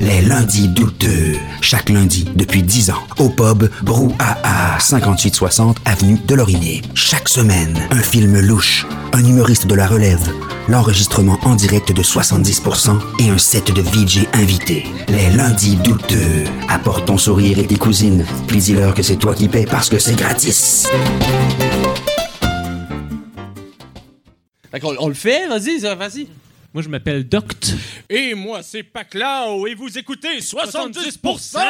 Les lundis douteux. Chaque lundi depuis 10 ans. Au pub Brouhaha, 5860 Avenue de Lorimier. Chaque semaine, un film louche, un humoriste de la relève, l'enregistrement en direct de 70% et un set de VJ invités. Les lundis douteux. Apporte ton sourire et tes cousines. Puis dis-leur que c'est toi qui paies parce que c'est gratis. On le fait, vas-y, vas-y. Moi, je m'appelle Doct. Et moi, c'est Paclao, et vous écoutez 70%!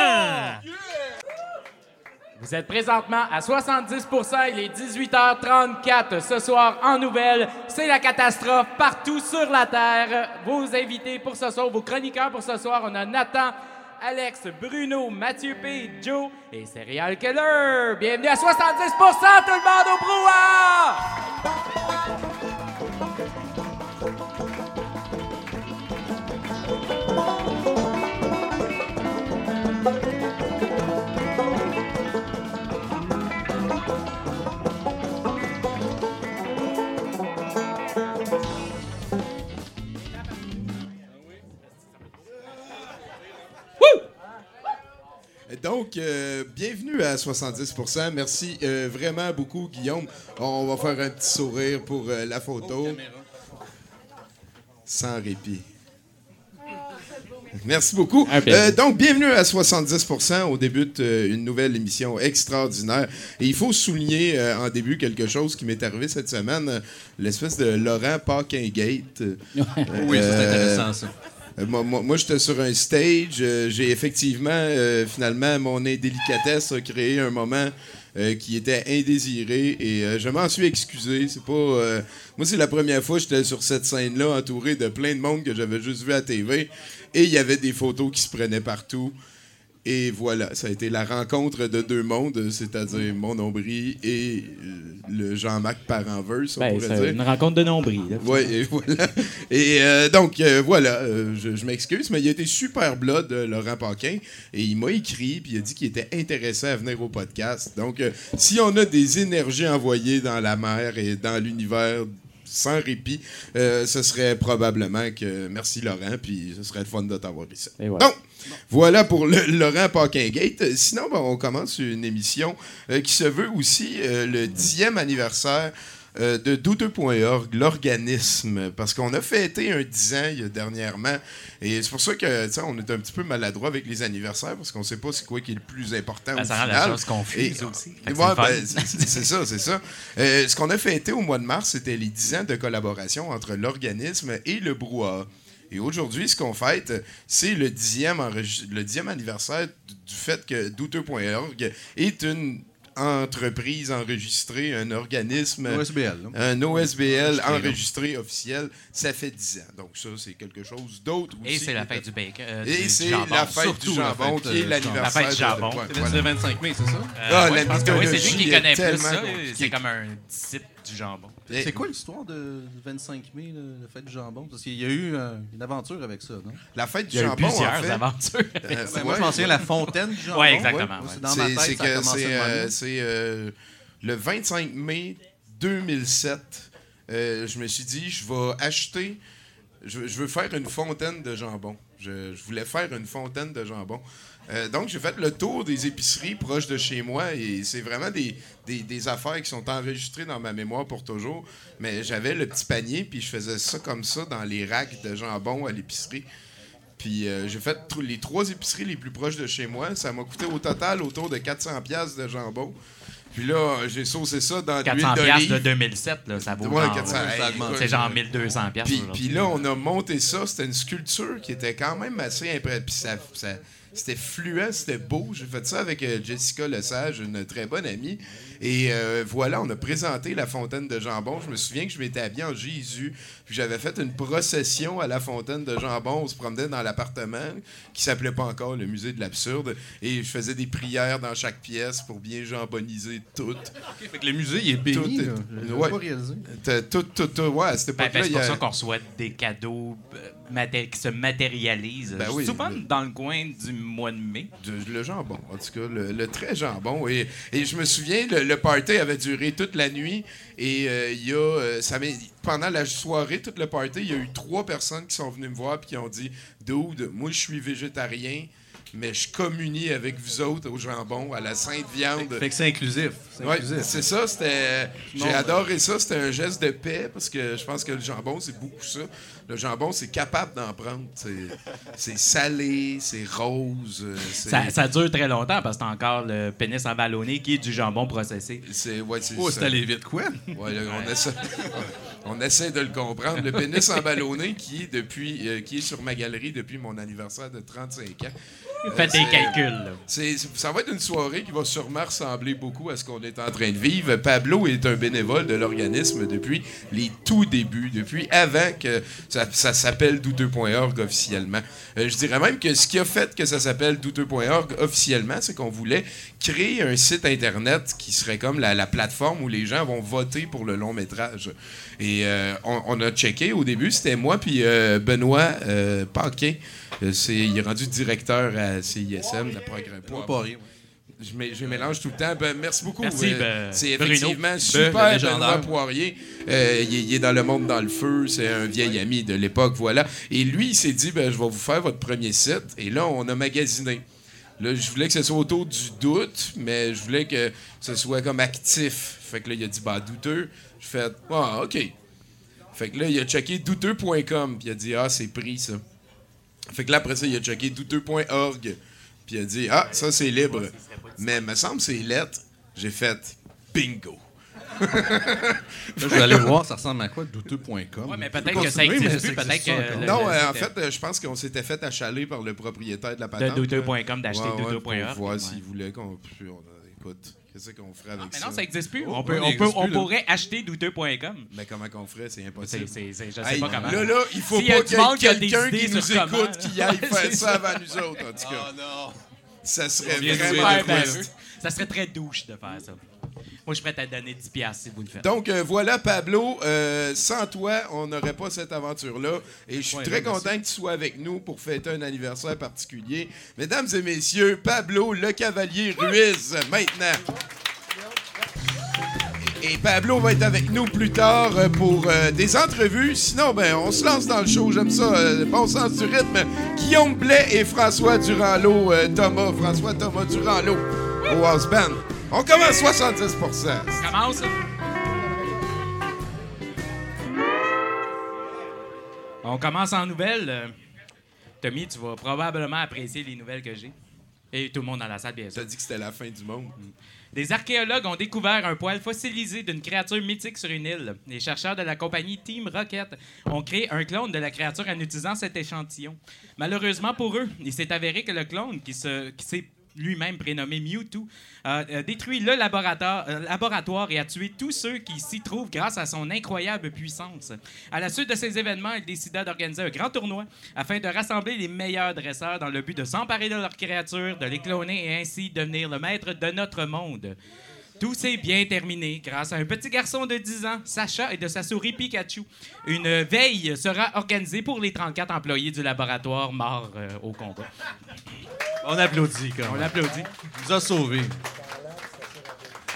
Vous êtes présentement à 70% il est 18h34 ce soir en nouvelles. C'est la catastrophe partout sur la Terre. Vos invités pour ce soir, vos chroniqueurs pour ce soir, on a Nathan, Alex, Bruno, Mathieu P, Joe et Serial Killer. Bienvenue à 70 tout le monde au brouhaha! Donc, euh, bienvenue à 70%. Merci euh, vraiment beaucoup, Guillaume. On va faire un petit sourire pour euh, la photo. Sans répit. Merci beaucoup. Euh, donc, bienvenue à 70%. On débute euh, une nouvelle émission extraordinaire. Et il faut souligner euh, en début quelque chose qui m'est arrivé cette semaine. euh, L'espèce de Laurent Paquin-Gate. Oui, c'est intéressant, ça. Euh, Moi, j'étais sur un stage. euh, J'ai effectivement, euh, finalement, mon indélicatesse a créé un moment qui était indésiré et je m'en suis excusé. C'est pas. moi, c'est la première fois que j'étais sur cette scène-là, entouré de plein de monde que j'avais juste vu à TV. Et il y avait des photos qui se prenaient partout. Et voilà, ça a été la rencontre de deux mondes, c'est-à-dire mon nombril et euh, le Jean-Marc Parenverse, on Ben, pourrait dire. une rencontre de nombril. Oui, et voilà. Et euh, donc, euh, voilà, euh, je, je m'excuse, mais il a été super blood, Laurent Paquin, et il m'a écrit, puis il a dit qu'il était intéressé à venir au podcast. Donc, si on a des énergies envoyées dans la mer et dans l'univers sans répit, euh, ce serait probablement que... Merci, Laurent, puis ce serait le fun de t'avoir ici. Voilà. Donc, voilà pour le Laurent Paquin-Gate. Sinon, ben, on commence une émission euh, qui se veut aussi euh, le dixième anniversaire euh, de douteux.org, l'organisme, parce qu'on a fêté un 10 ans il dernièrement, et c'est pour ça que on est un petit peu maladroit avec les anniversaires, parce qu'on sait pas c'est quoi qui est le plus important Ben, au ça rend la final. chose confuse Et- aussi. Ouais, ben, c'est ça, c'est ça. Euh, ce qu'on a fêté au mois de mars, c'était les 10 ans de collaboration entre l'organisme et le brouhaha. Et aujourd'hui, ce qu'on fête, c'est le dixième, le dixième anniversaire du du fait que douteux.org est une entreprise enregistrée, un organisme, OSBL. un OSBL enregistré officiel. Ça fait 10 ans. Donc ça, c'est quelque chose d'autre aussi. Et c'est la fête du bacon. euh, Et c'est la fête Surtout du jambon qui est euh, l'anniversaire. la fête du de- jambon. C'est le 25 mai, c'est ça? Euh, Ah, ouais, la je pense que oui, c'est lui mythologie qui connaît plus ça. C'est comme un disciple du jambon. C'est quoi l'histoire de du 25 mai, la fête du jambon? Parce qu'il y a eu euh, une aventure avec ça, non? La fête du Il y a eu jambon, en plusieurs fait. aventures. euh, Ben, moi, ouais. je m'en souviens la fontaine du jambon. Ouais, exactement, ouais. c'est Dans ma C'est- tête, c'est ça a que c'est, euh, même. c'est, euh, le 25 mai 2007. euh, je me suis dit, je vais acheter. Je, je veux faire une fontaine de jambon. Je, je voulais faire une fontaine de jambon. Euh, donc, j'ai fait le tour des épiceries proches de chez moi et c'est vraiment des, des, des affaires qui sont enregistrées dans ma mémoire pour toujours. Mais j'avais le petit panier, puis je faisais ça comme ça dans les racks de jambon à l'épicerie. Puis euh, j'ai fait les trois épiceries les plus proches de chez moi. Ça m'a coûté au total autour de 400 pièces de jambon. Puis là, j'ai saucé ça dans de l'huile 400 piastres de d'olive. 2007, là, ça vaut Ouais, genre, 400, euh, hey, ça augmente. écoute, C'est genre 1200 piastres. puis, aujourd'hui. puis là, on a monté ça. C'était une sculpture qui était quand même assez impressionnante. C'était fluent, c'était beau. J'ai fait ça avec euh, Jessica Lesage, une très bonne amie. Et euh, voilà, on a présenté la fontaine de jambon. Je me souviens que je m'étais habillé en Jésus. Puis j'avais fait une procession à la fontaine de jambon. On se promenait dans l'appartement qui s'appelait pas encore le musée de l'absurde. Et je faisais des prières dans chaque pièce pour bien jamboniser tout. Fait que le musée, il est béni. Tout est- ouais. pas réalisé. Tout, tout, tout. Ouais, à cette Ben, ben, c'est pour a- ça qu'on reçoit des cadeaux euh, maté- qui se matérialisent. Ben oui. souvent dans le coin du mois de mai. De- le jambon, en tout cas, le, le très jambon. Et, et je me souviens, le, le party avait duré toute la nuit. Et euh, y a, euh, pendant la soirée, tout le party, il y a eu trois personnes qui sont venues me voir et qui ont dit Dude, moi je suis végétarien, mais je communie avec vous autres au jambon, à la sainte viande. Fait que c'est inclusif. C'est Ouais, inclusif. c'est ça, c'était. J'ai adoré ça, c'était un geste de paix parce que je pense que le jambon, c'est beaucoup ça. Le jambon, c'est capable d'en prendre. C'est- salé, c'est rose. euh, Ça, ça dure très longtemps parce que t'as encore le pénis emballonné qui est du jambon processé. C'est ouais, c'est Oh, ça. c'est allé vite, quoi? Ouais, là, on, essaie, on essaie de le comprendre. Le pénis emballonné qui est, depuis, euh, qui est sur ma galerie depuis mon anniversaire de 35 ans. Faites des calculs. C'est- ça va être une soirée qui va sûrement ressembler beaucoup à ce qu'on est en train de vivre. Pablo est un bénévole de l'organisme depuis les tout débuts, depuis avant que ça, ça s'appelle douteux.org officiellement. Euh, je dirais même que ce qui a fait que ça s'appelle douteux.org officiellement, c'est qu'on voulait créer un site internet qui serait comme la, la plateforme où les gens vont voter pour le long métrage. Et euh, on, on a checké au début, c'était moi puis euh, Benoît euh, Paquin. Euh, c'est, il est rendu directeur à CISM, la programme. Rien. Je, je mélange tout le temps. Ben, merci beaucoup. Merci, Euh, ben, c'est Bruno. effectivement Ben, super légendaire. Benoît Poirier. Euh, il, est, il est dans le monde dans le feu. C'est un vieil ami de l'époque, voilà. Et lui, il s'est dit, ben, je vais vous faire votre premier site. Et là, on a magasiné. Là, je voulais que ce soit autour du doute, mais je voulais que ce soit comme actif. Fait que là, il a dit, bah, douteux. Je fais, ah, OK. Fait que là, il a checké douteux.com. Puis il a dit, ah, c'est pris, ça. Fait que là, après ça, il a checké douteux.org. Puis il a dit, ah, ça, c'est libre. Mais me semble que c'est lettre. J'ai fait bingo. Là, je vais aller voir, ça ressemble à quoi, douteux.com. Ouais, mais peut-être que ça existe plus. Peut-être que. le- non, le- euh, en fait, euh, je pense qu'on s'était fait achaler par le propriétaire de la De patente. douteux.com, d'acheter Ouais, ouais, douteux.org. Pour voir Ouais. s'il voulait qu'on. Écoute, qu'est-ce qu'on ferait avec Mais ça? non, ça n'existe plus. Oh, On, peut, on, peut, on plus, pourrait acheter douteux.com. Mais comment qu'on ferait? C'est impossible. c'est, c'est- je sais Hey, pas comment. Là, là, il faut a pas qu'il y ait quelqu'un qui nous comment, écoute qui aille faire ça avant nous autres, en tout cas. Oh non! Ça serait vraiment. Ça serait très douche de faire ça. Moi, je suis prêt à te donner 10$ piastres si vous le faites. Donc euh, voilà, Pablo. euh, sans toi, on n'aurait pas cette aventure-là. Et je suis Ouais, très content que tu sois avec nous pour fêter un anniversaire particulier. Mesdames et messieurs, Pablo le Cavalier Ruiz, maintenant. Et Pablo va être avec nous plus tard euh, pour euh, des entrevues. Sinon, ben, on se lance dans le show. J'aime ça. euh, bon sens du rythme. Guillaume Blais et François Durand-Lot. euh, Thomas, François Thomas Durand-Lot au House Band. On commence 70 On commence. On commence en nouvelles. Euh, Tommy, tu vas probablement apprécier les nouvelles que j'ai. Et tout le monde dans la salle, bien sûr. T'as dit que c'était la fin du monde. Des archéologues ont découvert un poil fossilisé d'une créature mythique sur une île. Les chercheurs de la compagnie Team Rocket ont créé un clone de la créature en utilisant cet échantillon. Malheureusement pour eux, il s'est avéré que le clone, qui se- qui s'est lui-même prénommé Mewtwo, détruit le laboratoire, euh, laboratoire et a tué tous ceux qui s'y trouvent grâce à son incroyable puissance. À la suite de ces événements, il décida d'organiser un grand tournoi afin de rassembler les meilleurs dresseurs dans le but de s'emparer de leur créature, de les cloner et ainsi devenir le maître de notre monde. Tout s'est bien terminé grâce à un petit garçon de 10 ans, Sacha, et de sa souris Pikachu. Une veille sera organisée pour les 34 employés du laboratoire morts euh, au combat. On applaudit, quand On même. l'applaudit. Il nous a sauvés.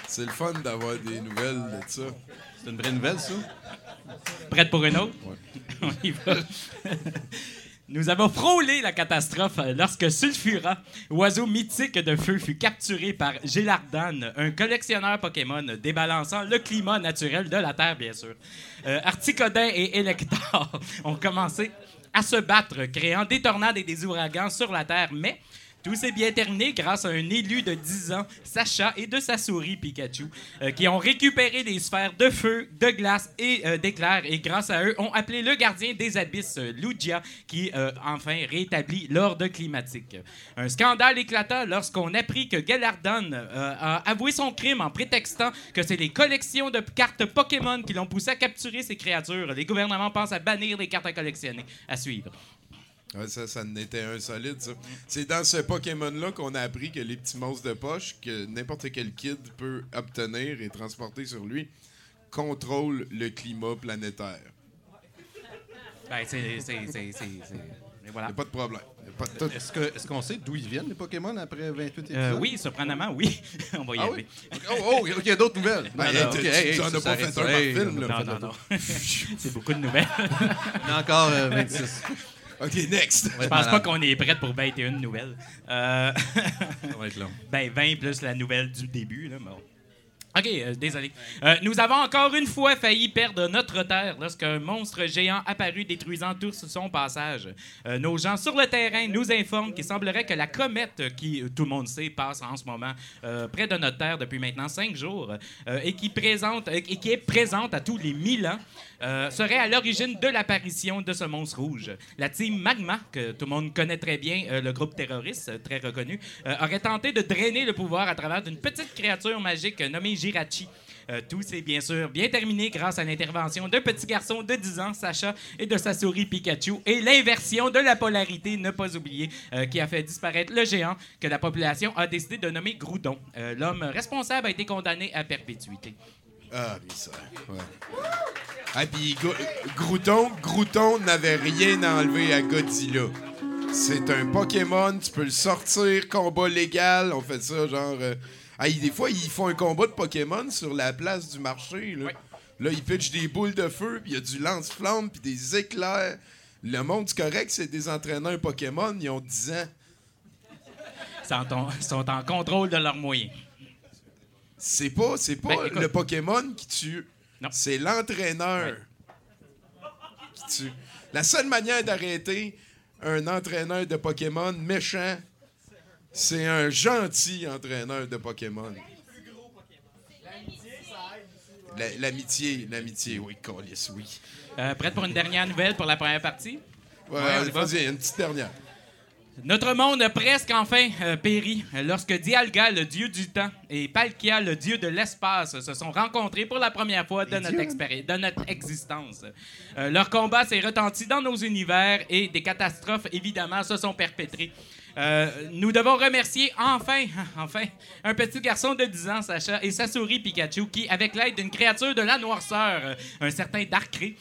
C'est le fun d'avoir des nouvelles de ça. C'est une vraie nouvelle, ça? Prête pour une autre? On y va. Nous avons frôlé la catastrophe lorsque Sulfura, oiseau mythique de feu, fut capturé par Gélardan, un collectionneur Pokémon débalançant le climat naturel de la Terre, bien sûr. Euh, Articodin et Elector ont commencé à se battre, créant des tornades et des ouragans sur la Terre, mais tout s'est bien terminé grâce à un élu de 10 ans, Sacha, et de sa souris Pikachu, euh, qui ont récupéré des sphères de feu, de glace et euh, d'éclairs, et grâce à eux, ont appelé le gardien des abysses, euh, Lugia, qui euh, enfin rétablit l'ordre climatique. Un scandale éclata lorsqu'on apprit que Galardon a avoué son crime en prétextant que c'est les collections de cartes Pokémon qui l'ont poussé à capturer ces créatures. Les gouvernements pensent à bannir les cartes à collectionner. À suivre. Ouais, ça, ça en était un solide, ça. C'est dans ce Pokémon-là qu'on a appris que les petits monstres de poche que n'importe quel kid peut obtenir et transporter sur lui contrôlent le climat planétaire. Ben, c'est. c'est- c'est- c'est- c'est- Et voilà. Y a pas de problème. De- Est-ce que- est-ce qu'on sait d'où ils viennent, les Pokémon, après 28 épisodes? Euh, oui, surprenamment, oui. On va y Ah aller. oui? Oh, oh, il y a d'autres nouvelles. Ben, Non, non, tu- OK, tu- hey, tu en ça as pas fait ça. un par film, là. Non, non, non. C'est beaucoup de nouvelles. Il y en a encore euh, 26. OK, next. Je pense pas qu'on est prêt pour 21 nouvelles. Euh, Ça va être long. ben, 20 plus la nouvelle du début. Là, mais bon. OK, euh, désolé. Euh, nous avons encore une fois failli perdre notre terre lorsqu'un monstre géant apparut détruisant tout sur son passage. Euh, nos gens sur le terrain nous informent qu'il semblerait que la comète, qui, tout le monde sait, passe en ce moment près de notre terre depuis maintenant cinq jours et, qui présente, et qui est présente à tous les 1000 ans, serait à l'origine de l'apparition de ce monstre rouge. La team Magma, que tout le monde connaît très bien, le groupe terroriste très reconnu, aurait tenté de drainer le pouvoir à travers d'une petite créature magique nommée Jirachi. Euh, tout s'est bien sûr bien terminé grâce à l'intervention d'un petit garçon de 10 ans, Sacha, et de sa souris Pikachu, et l'inversion de la polarité, ne pas oublier, euh, qui a fait disparaître le géant que la population a décidé de nommer Groudon. Euh, L'homme responsable a été condamné à perpétuité. Ah, mais ça. Ouais. Ah, puis Gro- Grouton, Grouton n'avait rien enlevé à Godzilla. C'est un Pokémon, tu peux le sortir, combat légal, on fait ça genre. Des fois, ils font un combat de Pokémon sur la place du marché. Là, là ils pitchent des boules de feu, puis il y a du lance-flamme, puis des éclairs. Le monde correct, c'est des entraîneurs Pokémon, ils ont 10 ans. Sont en, sont en contrôle de leurs moyens. C'est pas, c'est pas Ben, écoute. le Pokémon qui tue. Non. C'est l'entraîneur qui tue. La seule manière d'arrêter un entraîneur de Pokémon méchant, c'est un gentil entraîneur de Pokémon. La- L'amitié, l'amitié, oui, Colis, oui. Euh, prête pour une dernière nouvelle pour la première partie? Ouais, Ouais, vas-y, une petite dernière. Notre monde a presque enfin euh, péri lorsque Dialga, le dieu du temps, et Palkia, le dieu de l'espace, se sont rencontrés pour la première fois de, notre, expéri- de notre existence. Euh, leur combat s'est retenti dans nos univers et des catastrophes, évidemment, se sont perpétrées. Euh, nous devons remercier enfin, enfin, un petit garçon de 10 ans, Sacha, et sa souris Pikachu, qui, avec l'aide d'une créature de la noirceur, euh, un certain Darkrai,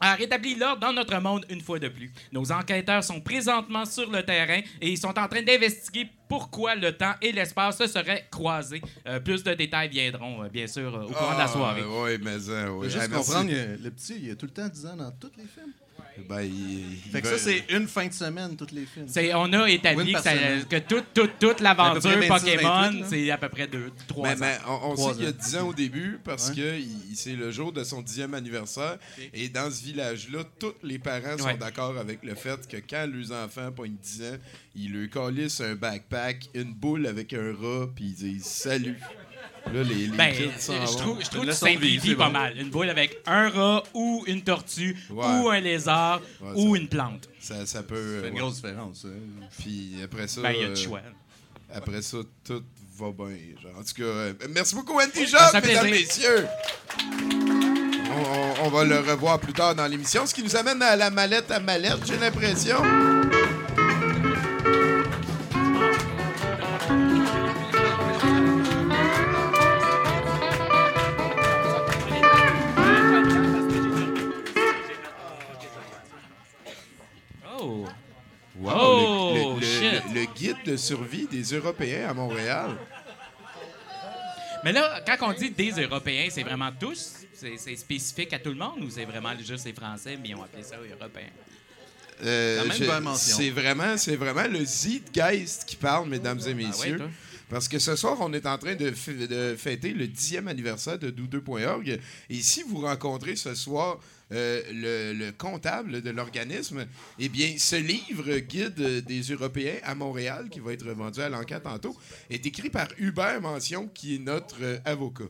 a rétabli l'ordre dans notre monde une fois de plus. Nos enquêteurs sont présentement sur le terrain et ils sont en train d'investiguer pourquoi le temps et l'espace se seraient croisés. Euh, plus de détails viendront, euh, bien sûr, euh, au courant de la soirée. Oui, Ah, mais ça, oui. Juste Ah, merci. comprendre, il y a- le petit, il a tout le temps 10 ans dans tous les films. Ben, il- il Fait que veut- ça, c'est une fin de semaine, tous les films. C'est- on a établi que, ça- que toute, toute, toute l'aventure À peu près 26, Pokémon, 28, là. c'est à peu près 3 Mais, ans. mais on, on Trois sait qu'il y a ans. 10 ans au début parce Ouais. que il- c'est le jour de son 10e anniversaire. Et dans ce village-là, tous les parents sont d'accord avec le fait que quand leurs enfants pas une 10 ans, ils leur collissent un backpack, une boule avec un rat, puis ils disent salut. Là, les, les Ben, kids je s'en trouve, je trouve que tu simplifies pas bon. mal. Une boule avec un rat ou une tortue Ouais. ou un lézard Ouais, ou ça- une plante. Ça, ça peut. Ça euh, fait une grosse différence. hein. Puis après ça. Ben, il y a euh, du choix. Après ça, tout va bien. genre. En tout cas, euh, merci beaucoup, Andy Jacques, mesdames, plaisir. messieurs. On, on- on va le revoir plus tard dans l'émission, ce qui nous amène à la mallette à mallette, j'ai l'impression. Survie des Européens à Montréal. Mais là, quand on dit des Européens, c'est vraiment tous? C'est spécifique à tout le monde ou c'est vraiment juste les Français, mais ils ont appelé ça Européens? Euh, c'est vraiment, c'est vraiment le Zeitgeist qui parle, mesdames et Ah ouais, messieurs. Parce que ce soir, on est en train de, fêter le dixième anniversaire de doudeux.org. Et si vous rencontrez ce soir euh, le, le comptable de l'organisme, eh bien, ce livre guide des Européens à Montréal, qui va être vendu à l'enquête tantôt, est écrit par Hubert Mention, qui est notre euh, avocat.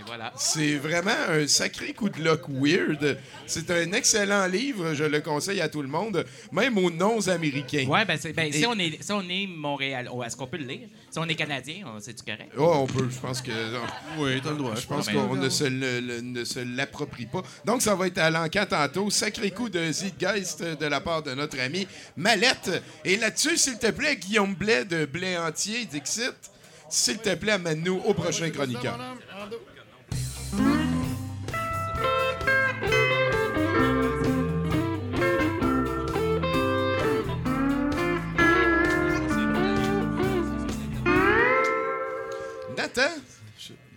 Et voilà. C'est vraiment un sacré coup de luck weird. C'est un excellent livre, je le conseille à tout le monde, même aux non-américains. Ouais, ben, c'est- ben, Et- si, on est, si on est Montréal, oh, est-ce qu'on peut le lire? Si on est Canadien, c'est-tu correct? Oh, on peut, je pense que. Oui, t'as le droit. Je pense qu'on ne se, le- le- ne se l'approprie pas. Donc, ça va être à l'enquête tantôt. Sacré coup de Zeitgeist de la part de notre ami Mallette. Et là-dessus, s'il te plaît, Guillaume Blais de Blais Entier, Dixit, s'il te plaît, amène-nous au prochain chroniqueur. Nathan,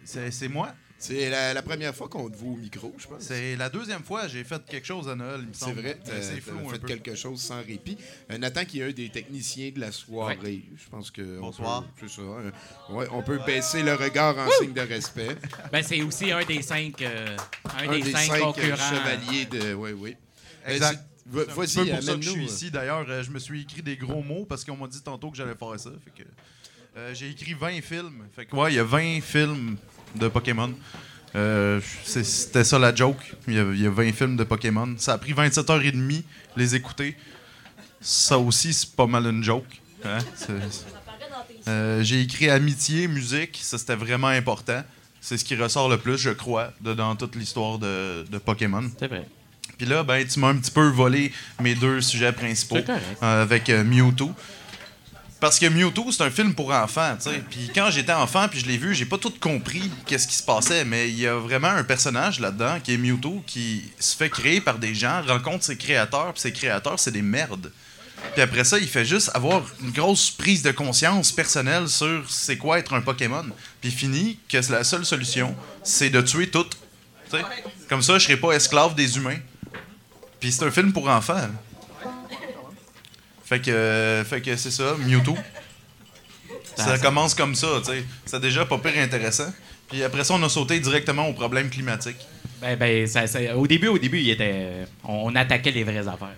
c'est moi. C'est la, la première fois qu'on te voit au micro, je pense. C'est la deuxième fois j'ai fait quelque chose à Noël, il me C'est semble. vrai, t'as flou un fait peu. quelque chose sans répit. Euh, Nathan, qui est un des techniciens de la soirée, je pense que. on Bonsoir. peut- C'est ça. hein. Ouais, on peut baisser le regard en signe de respect. Ben, c'est aussi un des cinq, euh, un Un des, cinq, euh, concurrents. chevaliers de. Oui, oui. Exact. Euh, un Vas-y, peu pour ça que je suis ici. D'ailleurs, euh, je me suis écrit des gros mots parce qu'on m'a dit tantôt que j'allais faire ça. Fait que, euh, j'ai écrit 20 films. Fait que, ouais, il y a 20 films de Pokémon. Euh, C'était ça la joke. Il y, a, il y a 20 films de Pokémon. Ça a pris 27h30 les écouter. Ça aussi, c'est pas mal une joke. hein? Euh, j'ai écrit amitié, musique. Ça, c'était vraiment important. C'est ce qui ressort le plus, je crois, de- dans toute l'histoire de, de Pokémon. C'est vrai. Puis là, ben, tu m'as un petit peu volé mes deux sujets principaux euh, avec Mewtwo. Parce que Mewtwo, c'est un film pour enfants, tu sais. Puis quand j'étais enfant, puis je l'ai vu, j'ai pas tout compris qu'est-ce qui se passait, mais il y a vraiment un personnage là-dedans qui est Mewtwo qui se fait créer par des gens, rencontre ses créateurs, puis ses créateurs, c'est des merdes. Puis après ça, il fait juste avoir une grosse prise de conscience personnelle sur c'est quoi être un Pokémon. Puis il finit que la seule solution, c'est de tuer toutes. Tu sais. Comme ça, je serai pas esclave des humains. Puis c'est un film pour enfants. Fait que, euh, fait que c'est ça, Mewtwo. Ça commence comme ça, tu sais. C'est déjà pas pire intéressant. Puis après ça, on a sauté directement au problème climatique. Ben, ben, ça, ça- au début, au début, il était, on, on attaquait les vraies affaires.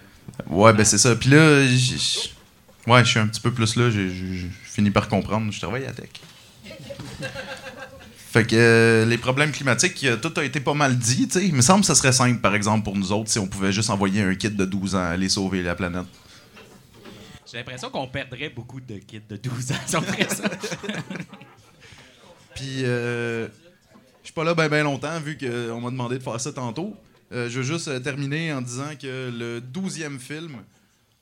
Ouais, ben c'est ça. Puis là, j- j- ouais, je suis un petit peu plus là. J'ai fini par comprendre. Je travaille à Tech. Fait que euh, les problèmes climatiques, euh, tout a été pas mal dit, tu sais. Il me semble que ça serait simple, par exemple, pour nous autres, si on pouvait juste envoyer un kid de 12 ans aller sauver la planète. J'ai l'impression qu'on perdrait beaucoup de kids de 12 ans si on ferait ça. Puis, euh, je suis pas là bien ben longtemps, vu qu'on m'a demandé de faire ça tantôt. Euh, je veux juste euh, terminer en disant que le 12e film,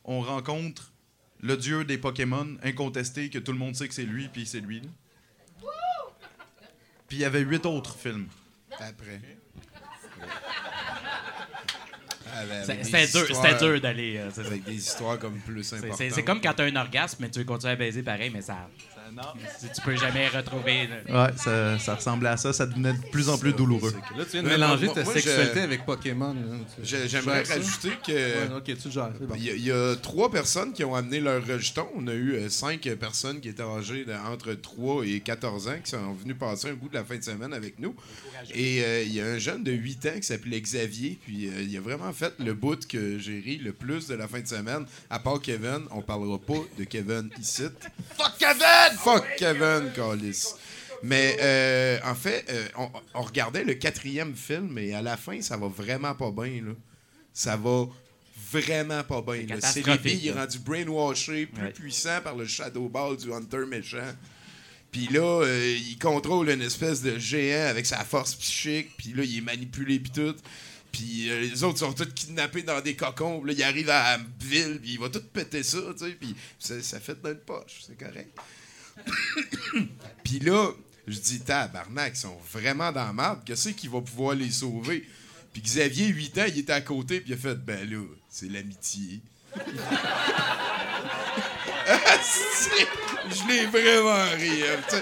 on rencontre le dieu des Pokémon, incontesté, que tout le monde sait que c'est lui, puis c'est lui. Puis il y avait huit autres films. Après. Ah, ben, C'est- avec C'était dur, histoires- c'était dur d'aller. euh. Avec des histoires comme plus importantes. C'est comme quand t'as un orgasme, mais tu veux continuer à baiser pareil, mais ça. Tu tu peux jamais retrouver. là. Ouais, ça, ça ressemblait à ça. Ça devenait de plus en plus douloureux. Là, tu viens de mélanger ta moi, je- sexualité avec Pokémon. J'aimerais rajouter que. Ouais, ok, tu le gères, c'est bon. Il y, a, il y a trois personnes qui ont amené leur rejeton. On a eu euh, cinq personnes qui étaient âgées de- entre 3 et 14 ans qui sont venues passer un bout de la fin de semaine avec nous. Et euh, il y a un jeune de 8 ans qui s'appelait Xavier. Puis euh, il a vraiment fait le bout que j'ai ri le plus de la fin de semaine. À part Kevin, on parlera pas de Kevin ici. Fuck Kevin! Fuck Kevin, Callis. Mais euh, en fait, euh, on, on regardait le quatrième film et à la fin, ça va vraiment pas bien. Là. Ça va vraiment pas bien. catastrophique, Célébi, il est rendu brainwashé, plus Ouais. puissant par le Shadow Ball du Hunter méchant. Puis là, euh, il contrôle une espèce de géant avec sa force psychique. Puis là, il est manipulé puis tout. Puis euh, les autres sont tous kidnappés dans des cocons. Puis là, il arrive à la ville, puis il va tout péter ça, tu sais. Puis ça, ça fait dans le poche, c'est correct. puis là, je dis, tabarnak, ils sont vraiment dans la merde. Qu'est-ce qui va pouvoir les sauver? Puis Xavier, 8 ans, il était à côté, puis il a fait, ben là, c'est l'amitié. Ah, je l'ai vraiment ri. hein.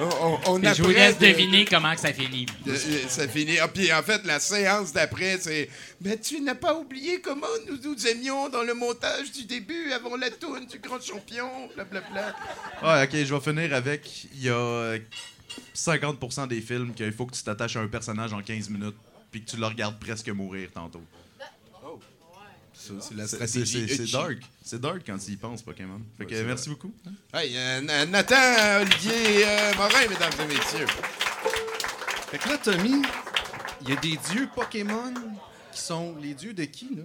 On, je vous laisse de- deviner comment que ça finit. de- euh, ça finit. Ah, puis en fait, la séance d'après, c'est. Mais tu n'as pas oublié comment nous nous aimions dans le montage du début, avant la tourne du grand champion, blablabla. Ouais, ok, je vais finir avec. Il y a euh, 50% des films qu'il faut que tu t'attaches à un personnage en 15 minutes, puis que tu le regardes presque mourir tantôt. C'est la stratégie. Dark. C'est dark quand tu y penses, Pokémon. Fait que Ouais, merci beaucoup. Hey, euh, Na- Nathan, Olivier, euh, Morin, mesdames et messieurs. Fait que là, Tommy, il y a des dieux Pokémon qui sont les dieux de qui, là?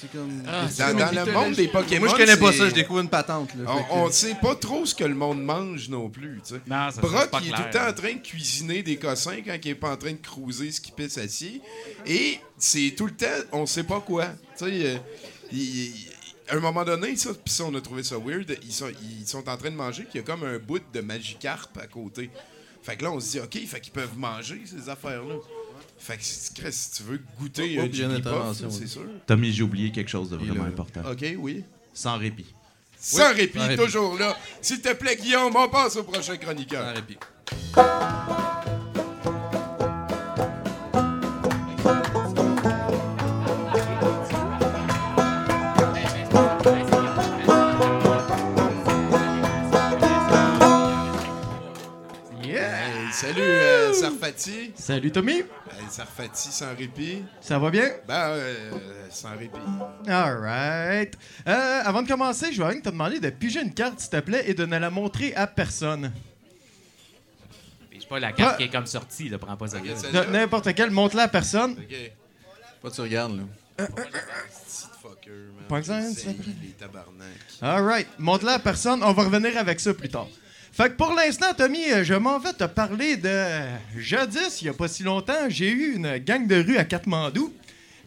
C'est comme. Ah, Dans, le monde des Pokémon. Moi, je connais pas ça, je découvre une patente, là. Fait que- On, on sait pas trop ce que le monde mange non plus, tu sais. Non, ça, ça, Brock, pas il est tout le temps en train de cuisiner des cossins quand il est pas en train de cruiser ce qui pisse acier. Et c'est tout le temps, on sait pas quoi. Tu sais, euh, il- il- à un moment donné, ça, puis ça, on a trouvé ça weird, ils sont, ils sont en train de manger, puis il y a comme un bout de Magikarp à côté. Fait que là, on se dit, OK, fait qu'ils peuvent manger ces affaires-là. Fait que si, tu veux goûter Oh, un oh, Jigglypuff, intervention, c'est oui. sûr. Tommy, j'ai oublié quelque chose de vraiment important. OK, oui. Sans répit. Sans répit, sans répit. toujours là. S'il te plaît, Guillaume, on passe au prochain chroniqueur. Un répit. Sarfati. Salut Tommy, Ben, Sarfati sans répit? ça va bien? Ben, euh, sans répit. Alright. Euh, avant de commencer, je vais te demander de piger une carte, s'il te plaît, et de ne la montrer à personne. C'est pas la carte Ah. qui est comme sortie, là, prends pas ça. Ok, gueule. celle-là. De- N'importe quelle, montre-la à personne. Ok. Pas tu regardes, là. Fucker, man. Pas que ça. Les tabarnak. Alright. Montre-la à personne. On va revenir avec ça plus tard. Fait que pour l'instant, Tommy, euh, je m'en vais te parler de. Jadis, il y a pas si longtemps, j'ai eu une gang de rue à Katmandou.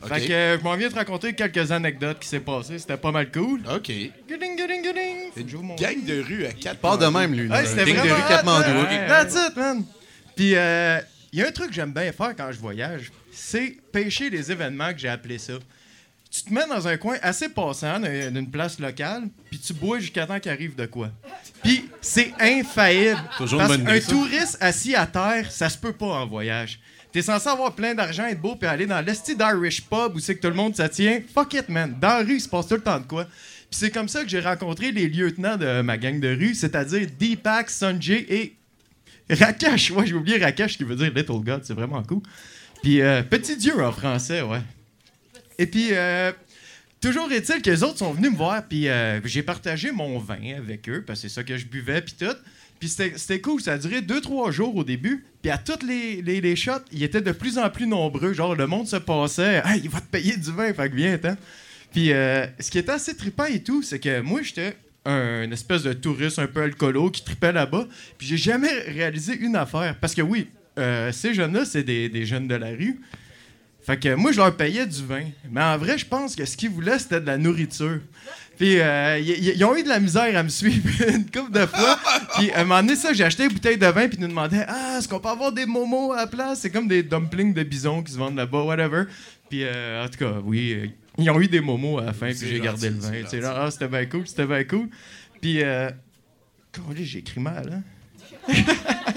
Fait que euh, je m'en viens te raconter quelques anecdotes qui s'est passées. C'était pas mal cool. OK. Gooding, gooding, gooding. Faut que j'ouvre mon- Gang de rue à 4 Part de même, lui. c'était Gang de rue Katmandou. hein? That's it, man. Puis, euh, il y a un truc que j'aime bien faire quand je voyage, c'est pêcher les événements que j'ai appelé ça. Tu te mets dans un coin assez passant d'un- d'une place locale, puis tu bois jusqu'à temps qu'il arrive de quoi. Puis, c'est infaillible. Toujours parce qu'un touriste assis à terre, ça se peut pas en voyage. T'es censé avoir plein d'argent, être beau, puis aller dans l'esti d'Irish pub où c'est que tout le monde ça tient. Fuck it, man. Dans la rue, il se passe tout le temps de quoi. Puis c'est comme ça que j'ai rencontré les lieutenants de ma gang de rue, c'est-à-dire Deepak, Sanjay et Rakesh. Ouais, j'ai oublié Rakesh qui veut dire Little God, c'est vraiment cool. Puis euh, Petit Dieu en français, ouais. Et puis, euh, toujours est-il que les autres sont venus me voir, puis euh, j'ai partagé mon vin avec eux, parce que c'est ça que je buvais, puis tout. Puis c'était cool, ça a duré 2-3 jours au début. Puis à toutes les, shots, ils étaient de plus en plus nombreux. Genre, le monde se passait. Hey, il va te payer du vin, fait que viens, attends. Puis euh, ce qui était assez trippant et tout, c'est que moi, j'étais un espèce de touriste un peu alcoolo qui tripait là-bas. Puis j'ai jamais réalisé une affaire. Parce que oui, ces jeunes-là, c'est des jeunes de la rue. Fait que moi, je leur payais du vin. Mais en vrai, je pense que ce qu'ils voulaient, c'était de la nourriture. Puis euh, ils ont eu de la misère à me suivre une couple de fois. Puis à un moment donné, ça, j'ai acheté une bouteille de vin, puis ils nous demandaient Ah, est-ce qu'on peut avoir des momos à la place C'est comme des dumplings de bison qui se vendent là-bas, whatever. Puis euh, en tout cas, oui, euh, ils ont eu des momos à la fin, puis j'ai gardé le vin. Tu ah, c'était bien cool, c'était bien cool. Puis, euh, j'ai écrit mal, hein?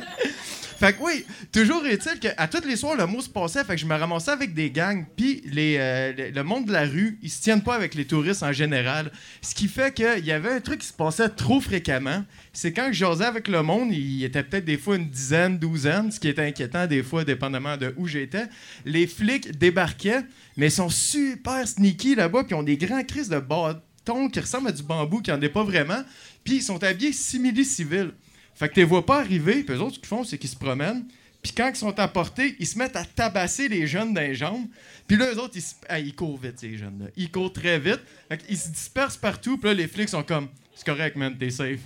Fait que oui, toujours est-il qu'à tous les soirs, le mot se passait, fait que je me ramassais avec des gangs, puis euh, le, monde de la rue, ils se tiennent pas avec les touristes en général. Ce qui fait qu'il y avait un truc qui se passait trop fréquemment, c'est quand je jasais avec le monde, il y était peut-être des fois une dizaine, douzaine, ce qui était inquiétant des fois, dépendamment de où j'étais. Les flics débarquaient, mais ils sont super sneaky là-bas, puis ont des grands crises de bâtons qui ressemblent à du bambou, qui en est pas vraiment, puis ils sont habillés simili-civils. Fait que tu les vois pas arriver, puis eux autres, ce qu'ils font, c'est qu'ils se promènent. Puis quand ils sont à portée, ils se mettent à tabasser les jeunes dans les jambes. Puis là, eux autres, ils, se- ah, ils courent vite, ces jeunes-là. Ils courent très vite. Fait qu'ils se dispersent partout. Puis là, les flics sont comme C'est correct, man, t'es safe.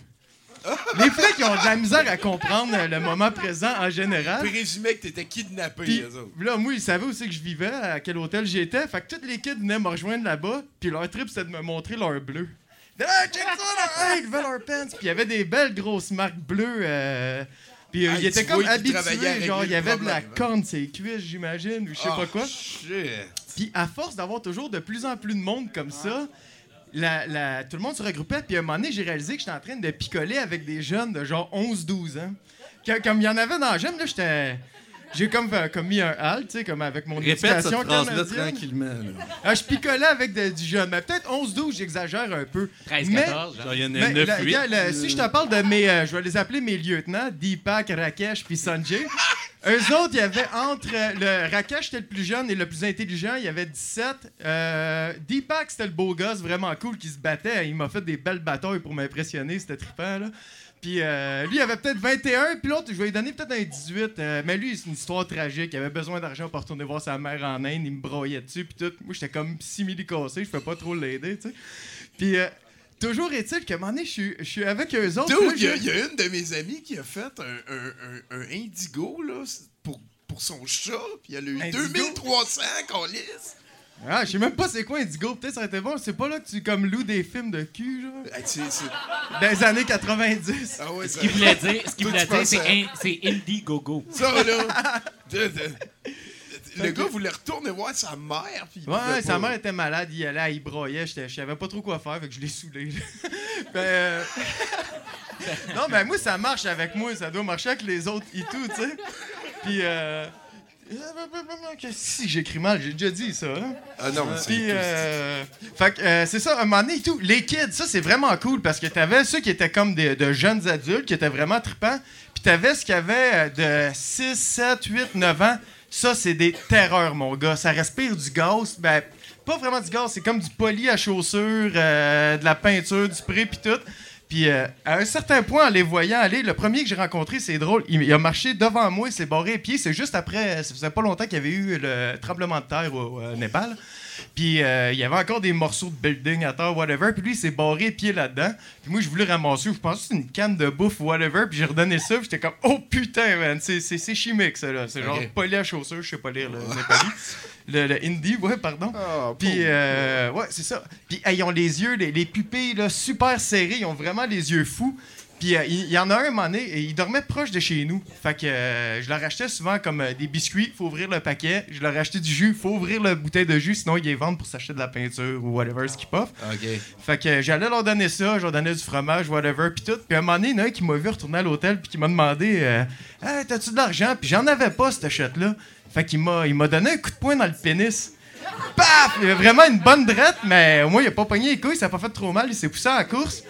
les flics, ils ont de la misère à comprendre le moment présent en général. Présumé que t'étais kidnappé, les autres. là, moi, ils savaient aussi que je vivais, à quel hôtel j'étais. Fait que tous les kids venaient me rejoindre là-bas. Puis leur trip, c'était de me montrer leur bleu. Ah, check ça, là! Hey, ils levaient leur pants. Puis il y avait des belles grosses marques bleues. euh, Puis euh, Ah, ils étaient tu comme habitués. Genre, il y avait de la hein. corne, ses cuisses, j'imagine, ou je sais pas quoi. Shit. Puis à force d'avoir toujours de plus en plus de monde comme ça, la- la- tout le monde se regroupait. Puis à un moment donné, j'ai réalisé que j'étais en train de picoler avec des jeunes de genre 11-12 ans. Comme il y en avait dans la gym, là, j'étais. J'ai comme, euh, comme mis un halt, tu sais, comme avec mon Répète cette éducation phrase-là canadienne. tranquillement. là. Ah, je picolais avec de- du jeune. Mais peut-être 11-12, j'exagère un peu. 13, Mais- 14, genre. Genre, il y en a mais 9, le- 8. gars, le- si je te parle de mes. euh, je vais les appeler mes lieutenants, Deepak, Rakesh puis Sanjay. Eux autres, il y avait entre. euh, le Rakesh, était le plus jeune et le plus intelligent, il y avait 17. Euh, Deepak, c'était le beau gosse vraiment cool qui se battait. Il m'a fait des belles batailles pour m'impressionner, c'était trippant, là. Puis euh, lui, il avait peut-être 21, puis l'autre, je vais lui donner peut-être un 18. euh, mais lui, c'est une histoire tragique. Il avait besoin d'argent pour retourner voir sa mère en Inde. Il me broyait dessus, puis tout. Moi, j'étais comme simili cassé, je peux pas trop l'aider, tu sais. Puis euh, toujours est-il qu'à un moment donné, je suis- avec eux autres. il y, a- y une de mes amies qui a fait un, un- un- un indigo là, pour, pour son chat, puis elle a eu Indigo? 2300 qu'on lisse. Ah, je sais même pas c'est quoi Indigo. Peut-être ça aurait été bon. C'est pas là que tu comme loues des films de cul, genre? Ah, tu sais, c'est- Dans les années 90. ah ouais, Ce ça, qu'il voulait dire, ce qu'il Toi, voulait tu dire, penses c'est à- in- c'est Indiegogo. ça là. de- de- le gars voulait retourner voir sa mère, puis il Ouais, pouvait ouais, sa pas. mère était malade, il allait, il broyait, j'étais- je savais pas trop quoi faire, fait que je l'ai saoulé. Ben, euh, non, mais moi, ça marche avec moi, ça doit marcher avec les autres et tout, tu sais. Puis, euh... Si, j'écris mal, j'ai déjà dit ça, hein. Ah non, mais c'est euh, fait que, euh, c'est ça, un moment donné et tout. Les kids, ça, c'est vraiment cool parce que t'avais ceux qui étaient comme des, de jeunes adultes qui étaient vraiment trippants. Puis Puis t'avais ce qu'il y avait euh, de 6, 7, 8, 9 ans. Ça, c'est des terreurs, mon gars. Ça respire du gaz. Ben, pas vraiment du gaz, c'est comme du poli à chaussures, euh, de la peinture, du spray, puis tout. Puis euh, à un certain point, en les voyant aller, le premier que j'ai rencontré, c'est drôle, il, a marché devant moi, il s'est barré les pieds. C'est juste après, ça faisait pas longtemps qu'il y avait eu le tremblement de terre au, au Népal. Puis euh, il y avait encore des morceaux de building à terre, whatever. Puis lui, il s'est barré les pieds là-dedans. Puis moi, je voulais ramasser, je pensais que c'était une canne de bouffe ou whatever. Puis j'ai redonné ça, puis j'étais comme, oh putain, man, c'est, c'est, c'est chimique, ça, là. C'est genre poli à chaussures, je sais pas lire le népali. Le, le hindi, ouais, pardon. Ah, Puis, euh, ouais, c'est ça. Puis, ils ont les yeux, les, les pupilles, là, super serrés. Ils ont vraiment les yeux fous. Puis, euh, il y, en a un, un moment donné, et il dormait proche de chez nous. Fait que euh, je leur achetais souvent comme euh, des biscuits, faut ouvrir le paquet. Je leur achetais du jus, faut ouvrir la bouteille de jus, sinon ils les vendent pour s'acheter de la peinture ou whatever, ce qu'ils puffent. OK. Fait que j'allais leur donner ça, je leur donnais du fromage, whatever, puis tout. Puis à un moment donné, il y en a un qui m'a vu retourner à l'hôtel, puis qui m'a demandé Hey, t'as-tu de l'argent? Puis j'en avais pas, cette shot-là. Fait qu'il m'a, il m'a donné un coup de poing dans le pénis. Paf Il avait vraiment une bonne drette, mais au moins, il a pas pogné les couilles, ça a pas fait trop mal, il s'est poussé à la course.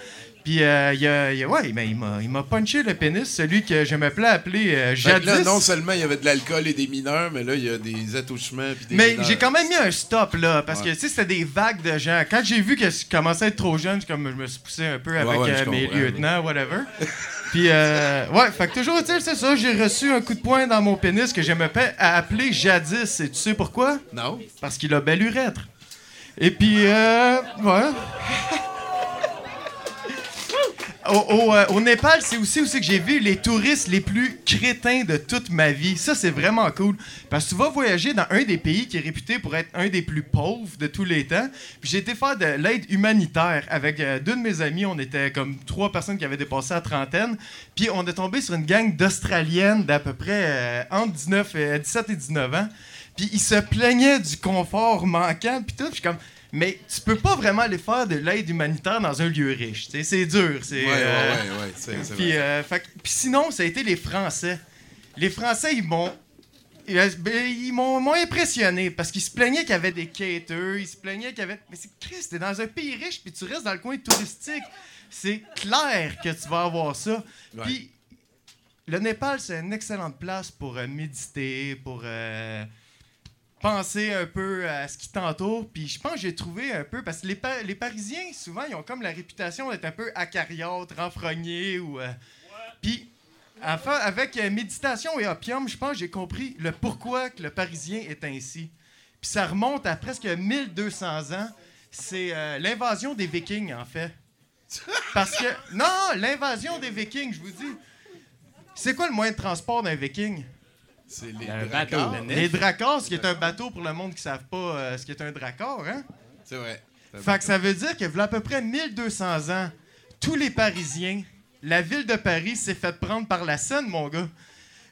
Puis, euh, il, a, il a- ouais, mais il m'a, il m'a punché le pénis, celui que je me plais appeler euh, là, jadis. non seulement il y avait de l'alcool et des mineurs, mais là, il y a des attouchements. puis des Mais j'ai quand même mis un stop là, parce Ouais. que tu sais, c'était des vagues de gens. Quand j'ai vu que je commençais à être trop jeune, je, comme, je me suis poussé un peu avec ouais, euh, je mes lieutenants, whatever. Puis, euh, ouais, fait que toujours, tu c'est ça, j'ai reçu un coup de poing dans mon pénis que j'aimais pas à appeler jadis. Et tu sais pourquoi? Non? Parce qu'il a belle urètre. Et puis, euh, ouais. Euh, au Népal, c'est aussi que j'ai vu les touristes les plus crétins de toute ma vie. Ça, c'est vraiment cool. Parce que tu vas voyager dans un des pays qui est réputé pour être un des plus pauvres de tous les temps. Puis j'ai été faire de l'aide humanitaire avec euh, deux de mes amis. On était comme trois personnes qui avaient dépassé la trentaine. Puis on est tombé sur une gang d'Australiennes d'à peu près euh, entre 19 et, 17 et 19 ans. Puis ils se plaignaient du confort manquant. Puis tout. Puis comme... Mais tu peux pas vraiment aller faire de l'aide humanitaire dans un lieu riche. C'est dur. C'est, Ouais, euh, ouais, ouais. C'est, c'est puis, vrai. euh, fait puis sinon, ça a été les Français. Les Français, ils m'ont. Ils euh, ben, m'ont m'ont impressionné parce qu'ils se plaignaient qu'il y avait des quêteurs, ils se plaignaient qu'il y avait. Mais c'est Christ, t'es dans un pays riche puis tu restes dans le coin touristique. C'est clair que tu vas avoir ça. Ouais. Puis le Népal, c'est une excellente place pour euh, méditer, pour euh, penser un peu à ce qui t'entoure. Puis je pense que j'ai trouvé un peu, parce que les, les Parisiens, souvent, ils ont comme la réputation d'être un peu acariâtres, renfrognés. Ou, euh, Puis avec euh, méditation et opium, je pense que j'ai compris le pourquoi que le Parisien est ainsi. Puis ça remonte à presque 1200 ans. C'est euh, l'invasion des Vikings, en fait. Parce que. Non, l'invasion des Vikings, je vous dis. C'est quoi le moyen de transport d'un Viking? C'est les Un dracars. bateau. Les dracars, ce qui est un bateau pour le monde qui ne savent pas euh, ce qui est un dracar, hein? C'est vrai. Fait que ça veut dire que, voilà à peu près 1200 ans, tous les Parisiens, la ville de Paris s'est fait prendre par la Seine, mon gars.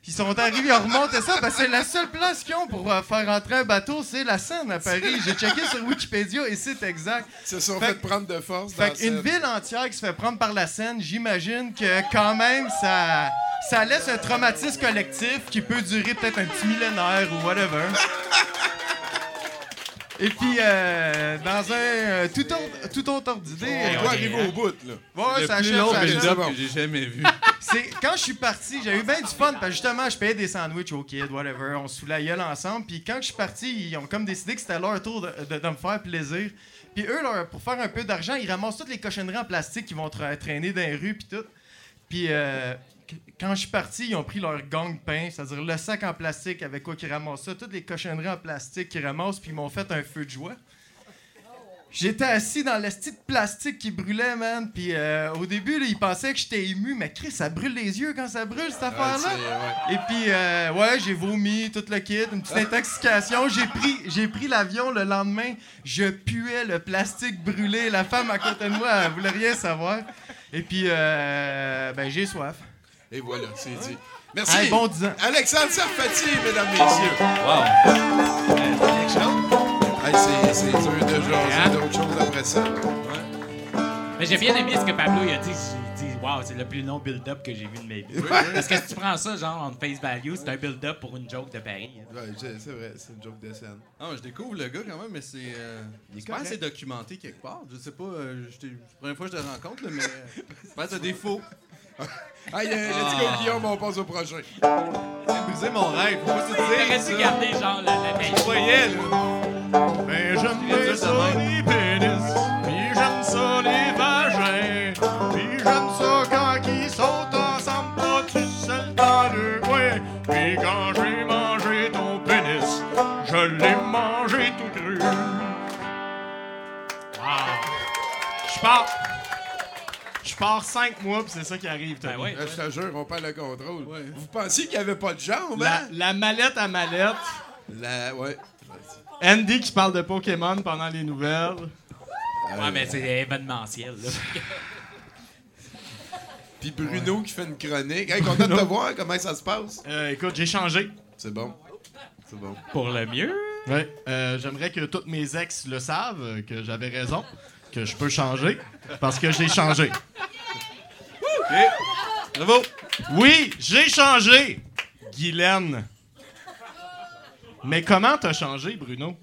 Ils sont arrivés, ont remonté ça, parce que c'est la seule place qu'ils ont pour euh, faire entrer un bateau, c'est la Seine à Paris. J'ai checké sur Wikipédia et c'est exact. Ils se sont Fait fait, prendre de force. Fait dans qu'une cette- ville entière qui se fait prendre par la Seine, j'imagine que quand même, ça, ça laisse un traumatisme collectif qui peut durer peut-être un petit millénaire ou whatever. Et puis, euh, dans un euh, tout, autre, tout autre ordre d'idée, On doit arriver au bout, là. ouais, le ça plus long build-up que j'ai jamais vu. C'est quand je suis parti, j'ai eu bien du fun parce que justement, je payais des sandwichs aux kids, whatever. On se fout la gueule ensemble. Puis quand je suis parti, ils ont comme décidé que c'était leur tour de, de- de me faire plaisir. Puis eux, leur- pour faire un peu d'argent, ils ramassent toutes les cochonneries en plastique qui vont tra- traîner dans les rues puis tout. Puis euh, quand je suis parti, ils ont pris leur gang-pain, c'est-à-dire le sac en plastique avec quoi qu'ils ramassent ça, toutes les cochonneries en plastique qu'ils ramassent, puis ils m'ont fait un feu de joie. J'étais assis dans le style de plastique qui brûlait, man. Puis euh, au début, là, ils pensaient que j'étais ému, mais Chris, ça brûle les yeux quand ça brûle, cette affaire-là. ouais. Et puis, euh, ouais, j'ai vomi tout le kit, une petite intoxication. J'ai pris, j'ai pris l'avion le lendemain. Je puais le plastique brûlé. La femme à côté de moi, elle voulait rien savoir. Et puis, euh, ben, j'ai soif. Et voilà, c'est dit. Merci. Hey, bon 10 ans. Alexandre Sarfati, mesdames, messieurs. Hey, c'est, c'est dur de jaser Hein? d'autres choses après ça. Mais j'ai bien aimé ce que Pablo il a dit. J'ai dit, waouh, c'est le plus long build-up que j'ai vu de ma vie. Parce que si tu prends ça, genre, en face value, c'est un build-up pour une joke de Paris. hein. Ouais, je- c'est vrai, c'est une joke de scène. Non, je découvre le gars quand même, mais c'est. Euh, c'est pas correct. assez documenté quelque part. Je sais pas, euh, je c'est la première fois que je te rencontre, là, mais. Peut-être un défaut. Aïe, euh, let's go, Guillaume, on passe au prochain. Brisé mon rêve. Faut pas se dire dû ça. garder genre la, la Je voyais, là. Ben, j'aime bien ça, les pénis, puis j'aime ça, les vagins, puis j'aime ça quand ils sautent ensemble, pas tout seul dans le coin. Puis quand j'ai mangé ton pénis, je l'ai mangé tout cru. Wow. Je pars. Pars cinq mois, puis c'est ça qui arrive. Ben ouais. Euh, je te jure, on perd le contrôle. Vous pensiez qu'il n'y avait pas de jambes, La, hein? la mallette à mallette. La... Ouais. Andy qui parle de Pokémon pendant les nouvelles. Ouais, mais c'est événementiel, là. Puis Bruno qui fait une chronique. Hey, content de te voir, comment ça se passe? Euh, écoute, j'ai changé. C'est bon. C'est bon. Pour le mieux. Ouais, euh, j'aimerais que toutes mes ex le savent, euh, que j'avais raison, que je peux changer, parce que j'ai changé. Bravo. Oui, j'ai changé, Guylaine. Mais comment t'as changé, Bruno?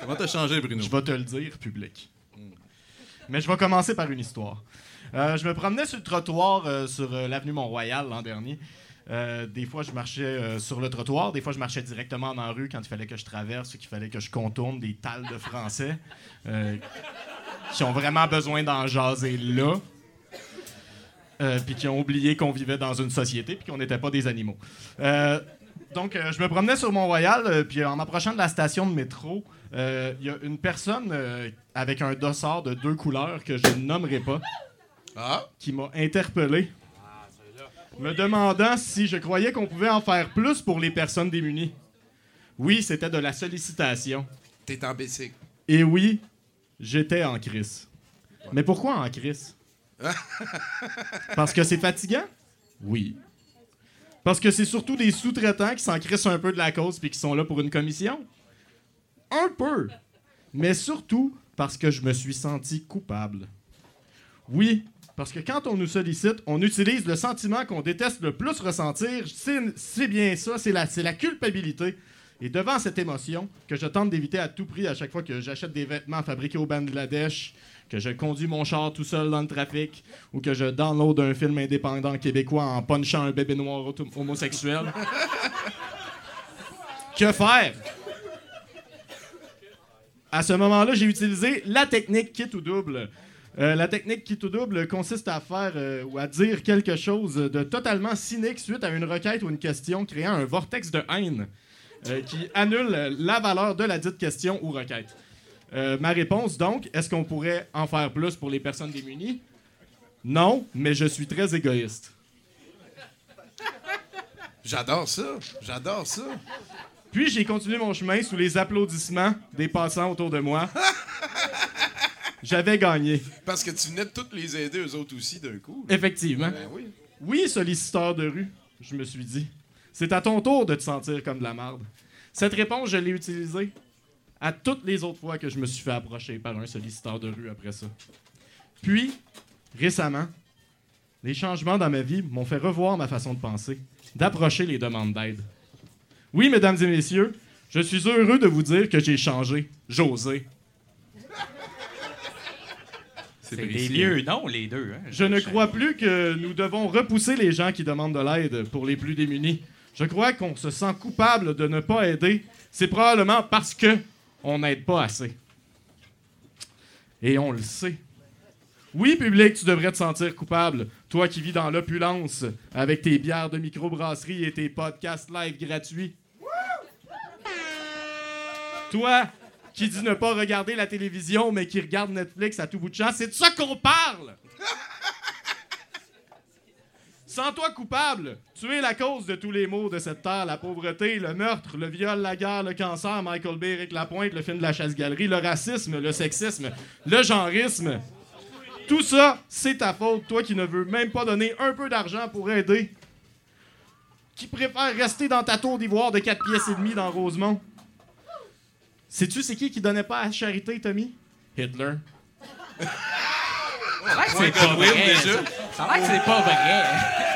Comment t'as changé, Bruno? Je vais te le dire, public. Mais je vais commencer par une histoire. Euh, je me promenais sur le trottoir euh, sur euh, l'avenue Mont-Royal l'an dernier. Des fois, je marchais sur le trottoir. Des fois, je marchais directement dans la rue quand il fallait que je traverse ou qu'il fallait que je contourne des tales de Français qui ont vraiment besoin d'en jaser là. Euh, puis qui ont oublié qu'on vivait dans une société puis qu'on n'était pas des animaux. Euh, donc, euh, je me promenais sur Mont-Royal, puis en m'approchant de la station de métro, il y a une personne avec un dossard de deux couleurs que je ne nommerai pas Ah? qui m'a interpellé, me demandant si je croyais qu'on pouvait en faire plus pour les personnes démunies. Oui, c'était de la sollicitation. T'es en bicycle. Et oui, j'étais en crise. Mais pourquoi en crise? Parce que c'est fatigant? Oui. Parce que c'est surtout des sous-traitants qui s'en crissent un peu de la cause puis qui sont là pour une commission? Un peu. Mais surtout parce que je me suis senti coupable. Oui, parce que quand on nous sollicite, on utilise le sentiment qu'on déteste le plus ressentir. C'est bien ça, c'est la, c'est la culpabilité. Et devant cette émotion, que je tente d'éviter à tout prix à chaque fois que j'achète des vêtements fabriqués au Bangladesh, que je conduis mon char tout seul dans le trafic, ou que je download un film indépendant québécois en punchant un bébé noir homosexuel. que faire? À ce moment-là, j'ai utilisé la technique kit ou double. Euh, la technique kit ou double consiste à faire euh, ou à dire quelque chose de totalement cynique suite à une requête ou une question, créant un vortex de haine euh, qui annule la valeur de la dite question ou requête. Euh, ma réponse, donc, est-ce qu'on pourrait en faire plus pour les personnes démunies? Non, mais je suis très égoïste. J'adore ça. J'adore ça. Puis j'ai continué mon chemin sous les applaudissements des passants autour de moi. J'avais gagné, Parce que tu venais de toutes les aider, eux autres aussi, d'un coup. effectivement. Ben oui. Oui, solliciteur de rue, je me suis dit. C'est à ton tour de te sentir comme de la marde. Cette réponse, je l'ai utilisée à toutes les autres fois que je me suis fait approcher par un solliciteur de rue après ça. Puis, récemment, les changements dans ma vie m'ont fait revoir ma façon de penser, d'approcher les demandes d'aide. Oui, mesdames et messieurs, je suis heureux de vous dire que j'ai changé, j'osé. C'est des lieux, non, les deux. Hein? Je ne crois plus que nous devons repousser les gens qui demandent de l'aide pour les plus démunis. Je crois qu'on se sent coupable de ne pas aider. C'est probablement parce que on n'aide pas assez. Et on le sait. Oui, public, tu devrais te sentir coupable. Toi qui vis dans l'opulence, avec tes bières de microbrasserie et tes podcasts live gratuits. Toi qui dis ne pas regarder la télévision, mais qui regarde Netflix à tout bout de champ, c'est de ça qu'on parle! Sens-toi coupable. Tu es la cause de tous les maux de cette terre, la pauvreté, le meurtre, le viol, la guerre, le cancer, Michael Bay, Eric Lapointe, le film de la chasse-galerie, le racisme, le sexisme, le genrisme. Tout ça, c'est ta faute, toi qui ne veux même pas donner un peu d'argent pour aider. Qui préfère rester dans ta tour d'ivoire de 4 pièces et demie dans Rosemont. Sais-tu c'est qui qui donnait pas à la charité, Tommy? Hitler. Ça a l'air que c'est pas vrai. ça. Ça a l'air que c'est pas vrai.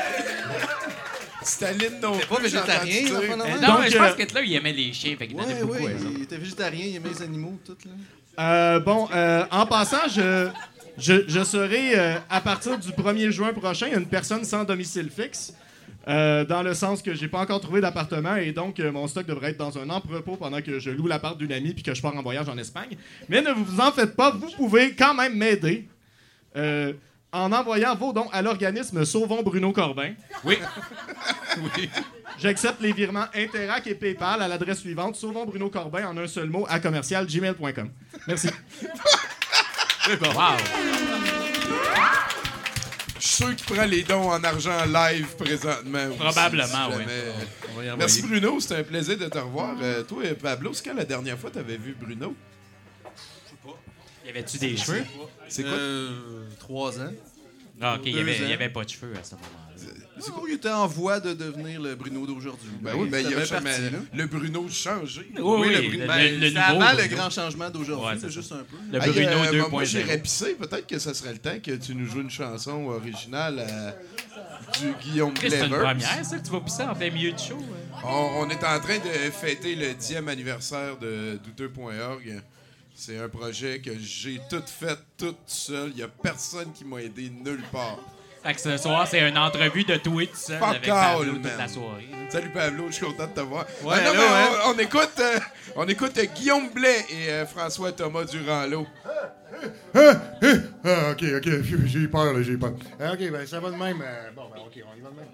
Staline non T'es pas plus, végétarien, non? Mais je pense euh, que là, il aimait les chiens, fait qu'il donnait beaucoup. ouais, il était végétarien, il aimait les animaux, tout, là. Euh, bon, euh, en passant, je, Je, je serai, euh, à partir du 1er juin prochain, une personne sans domicile fixe. euh, dans le sens que j'ai pas encore trouvé d'appartement et donc euh, mon stock devrait être dans un entrepôt pendant que je loue l'appart d'une amie puis que je pars en voyage en Espagne. Mais ne vous en faites pas, vous pouvez quand même m'aider euh, en envoyant vos dons à l'organisme Sauvons Bruno Corbin. Oui. J'accepte les virements Interac et PayPal à l'adresse suivante Sauvons Bruno Corbin en un seul mot à commercial gmail.com. Merci. Wow. Je suis sûr qu'il prend les dons en argent live présentement. aussi, Probablement, si oui. jamais. On va y Merci. Bruno, c'était un plaisir de te revoir. Euh, toi, Pablo, c'est quand la dernière fois que tu avais vu Bruno? Y avait-tu des cheveux? C'est quoi? Euh, trois ans. Ah, ok, il y Deux avait, y avait pas de cheveux à ce moment-là. C'est quoi? Il était en voie de devenir le Bruno d'aujourd'hui? Ben oui, ben, il a fait jamais- partie, là. le Bruno changé. Oui, oui, le le, Bruno- le- ben, le c'est nouveau avant le Bruno. grand changement d'aujourd'hui, Ouais, juste un peu. Le Hey, Bruno euh, moi, 2.0. moi, j'irais pisser. Peut-être que ça serait le temps que tu nous joues une chanson originale à- du Guillaume Chris, C'est une Clever. première, ça, que tu vas pisser en plein milieu de show. hein? On, on est en train de fêter le 10e anniversaire de douteux.org. C'est un projet que j'ai tout fait toute seul. Il n'y a personne qui m'a aidé nulle part. Fait que ce soir, c'est une entrevue de tweet seul Fuck avec Pablo all, toute man. la soirée. Salut Pablo, je suis content de te voir. Ouais, Ah non, allô, mais hein? on, on écoute, euh, on écoute euh, Guillaume Blais et euh, François Thomas Durand-Lot. Ah, ok, ok, j'ai peur, là, j'ai peur. Ah, ok, ben ça va de même. euh, bon, ben ok, on y va de même.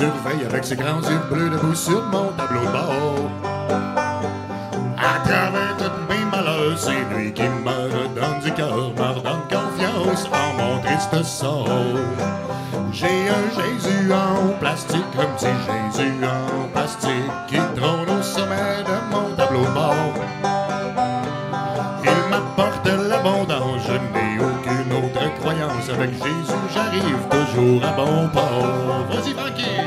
Surveille avec ses grands yeux bleus debout sur mon tableau de bord. À travers tous mes malheurs, c'est lui qui me redonne du cœur, me redonne confiance en mon triste sort. J'ai un Jésus en plastique, comme petit Jésus en plastique, qui trône au sommet de mon tableau de bord. Il m'apporte l'abondance, je n'ai aucune autre croyance. Avec Jésus, j'arrive toujours à bon port. Vas-y, Frankie!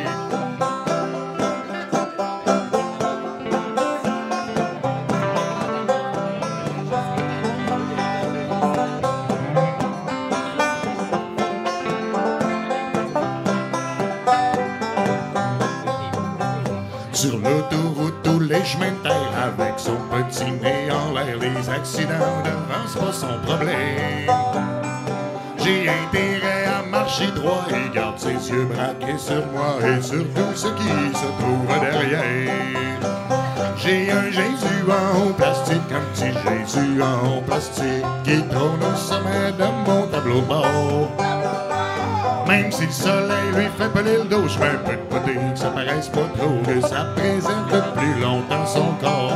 Chemins de avec son petit nez en l'air, les accidents devant, c'est pas son problème. J'ai intérêt à marcher droit et garde ses yeux braqués sur moi et sur tout ce qui se trouve derrière. J'ai un Jésus en plastique, un petit Jésus en plastique qui trône au sommet de mon tableau bord. Même si le soleil lui fait peler le dos, je fais un peu de que ça paraisse pas trop, que ça préserve plus longtemps son corps.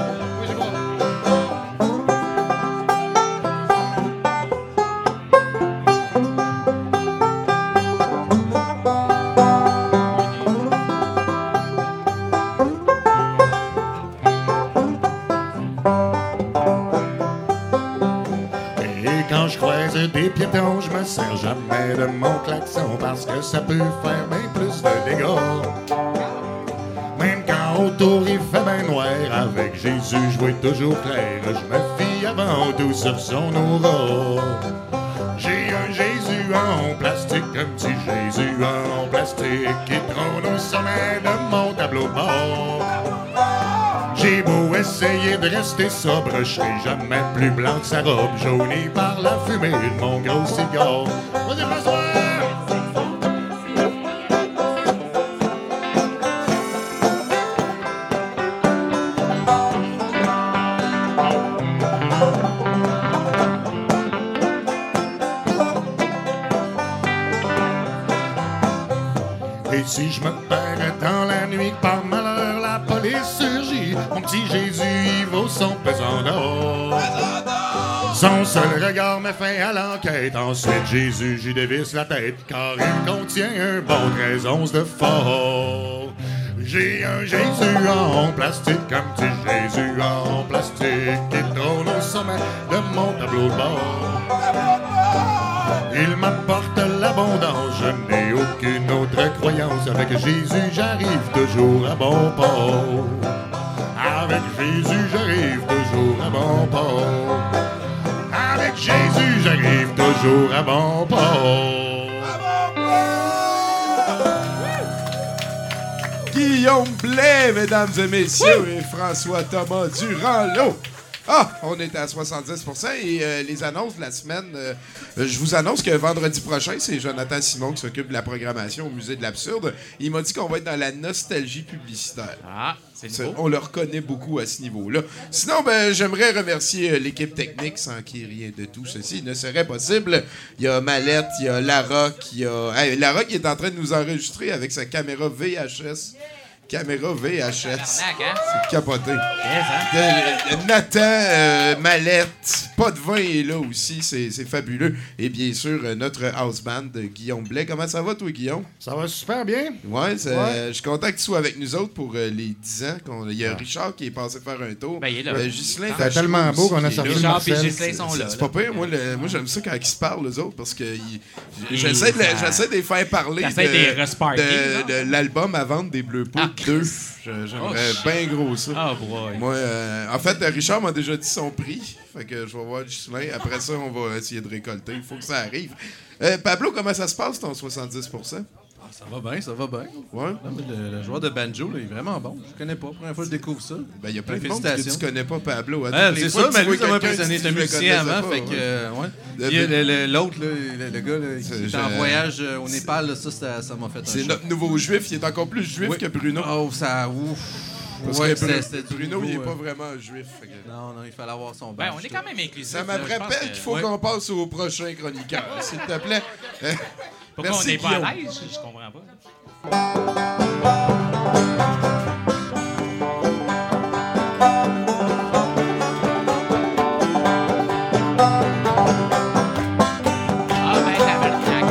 Et quand je me sers jamais de mon klaxon parce que ça peut faire bien plus de dégâts. Même quand autour il fait bien noir, avec Jésus je toujours clair. Je me fie avant tout sur son aura. J'ai un Jésus en plastique, un petit Jésus en plastique qui trône au sommet de mon tableau bord. J'ai essayer de rester sobre, je serai jamais plus blanc que sa robe, jaunie par la fumée de mon gros cigare. Son seul regard me fait à l'enquête. Ensuite, Jésus, j'y dévisse la tête, car il contient un bon 13 onces de fort. J'ai un Jésus en plastique, un petit Jésus en plastique, qui trône au sommet de mon tableau de bord. Il m'apporte l'abondance, je n'ai aucune autre croyance. Avec Jésus, j'arrive toujours à bon port. Avec Jésus, j'arrive toujours à bon port. J'arrive toujours à bon port. Guillaume Blais, mesdames et messieurs, et François Thomas Durand-Lot. Ah, on est à 70% et euh, les annonces de la semaine, euh, je vous annonce que vendredi prochain, c'est Jonathan Simon qui s'occupe de la programmation au Musée de l'Absurde. Il m'a dit qu'on va être dans la nostalgie publicitaire. Ah, c'est nouveau. On le reconnaît beaucoup à ce niveau-là. Sinon, ben, j'aimerais remercier euh, l'équipe technique sans qui rien de tout ceci ne serait possible. Il y a Mallette, il y a Lara qui a. Hey, Lara qui est en train de nous enregistrer avec sa caméra VHS. Caméra VHS. Hein? C'est capoté. Yes, hein? Euh, euh, Nathan, euh, Mallette, pas de vin est là aussi, c'est c'est fabuleux. Et bien sûr, euh, notre house band, de Guillaume Blais. Comment ça va, toi, Guillaume? Ça va super bien. Ouais, c'est- Ouais. euh, je suis content que tu sois avec nous autres pour euh, les 10 ans. qu'on- Il y a Richard qui est passé faire un tour. Ben, il est là. Euh, Ghislain C'était tellement beau aussi qu'on a qui est sorti là. le Richard et Marcel. Ghislain sont là. C'est pas pire, moi, le- moi j'aime ça quand ils se parlent, les autres, parce que ils- j'essaie de, j'essaie de les faire parler T'essaies de, de les resparker, de- genre? de l'album à vendre des Bleus Poudres 2. Christ. Je- Oh, J'aimerais shit. bien gros ça. Ah, boy. Moi, euh, en fait, Richard m'a déjà dit son prix. Fait que je vais voir Ghislain. Après ça, on va essayer de récolter. Il faut que ça arrive. Euh, Pablo, comment ça se passe ton 70%? Ça va bien, ça va bien. Ouais. Non, mais le, le joueur de banjo, là, il est vraiment bon. Je connais pas. Première fois que je découvre ça. Ben, il y a plein de monde que tu connais pas Pablo. À Ah, c'est ça, mais lui, ça m'a impressionné. musicien avant, pas, fait que, ouais. euh, ouais. Le- Puis, euh, le- le- L'autre, le, le gars là, qui C'est- était en voyage euh, au Népal, là, ça, ça ça m'a fait un C'est notre nouveau juif. Il est encore plus juif Oui. que Bruno. Oh, ça. Ouf. Parce Ouais, que c'était- Bru- c'était du Bruno, il est niveau, pas euh, vraiment juif. Non, non, il fallait avoir son Ben, badge, on est quand même inclusif. Ça me rappelle qu'il faut Ouais. qu'on passe au prochain chroniqueur, s'il te plaît. Pourquoi Merci, on n'est pas à l'aise? Je comprends pas. Ah, ben, tabarnak.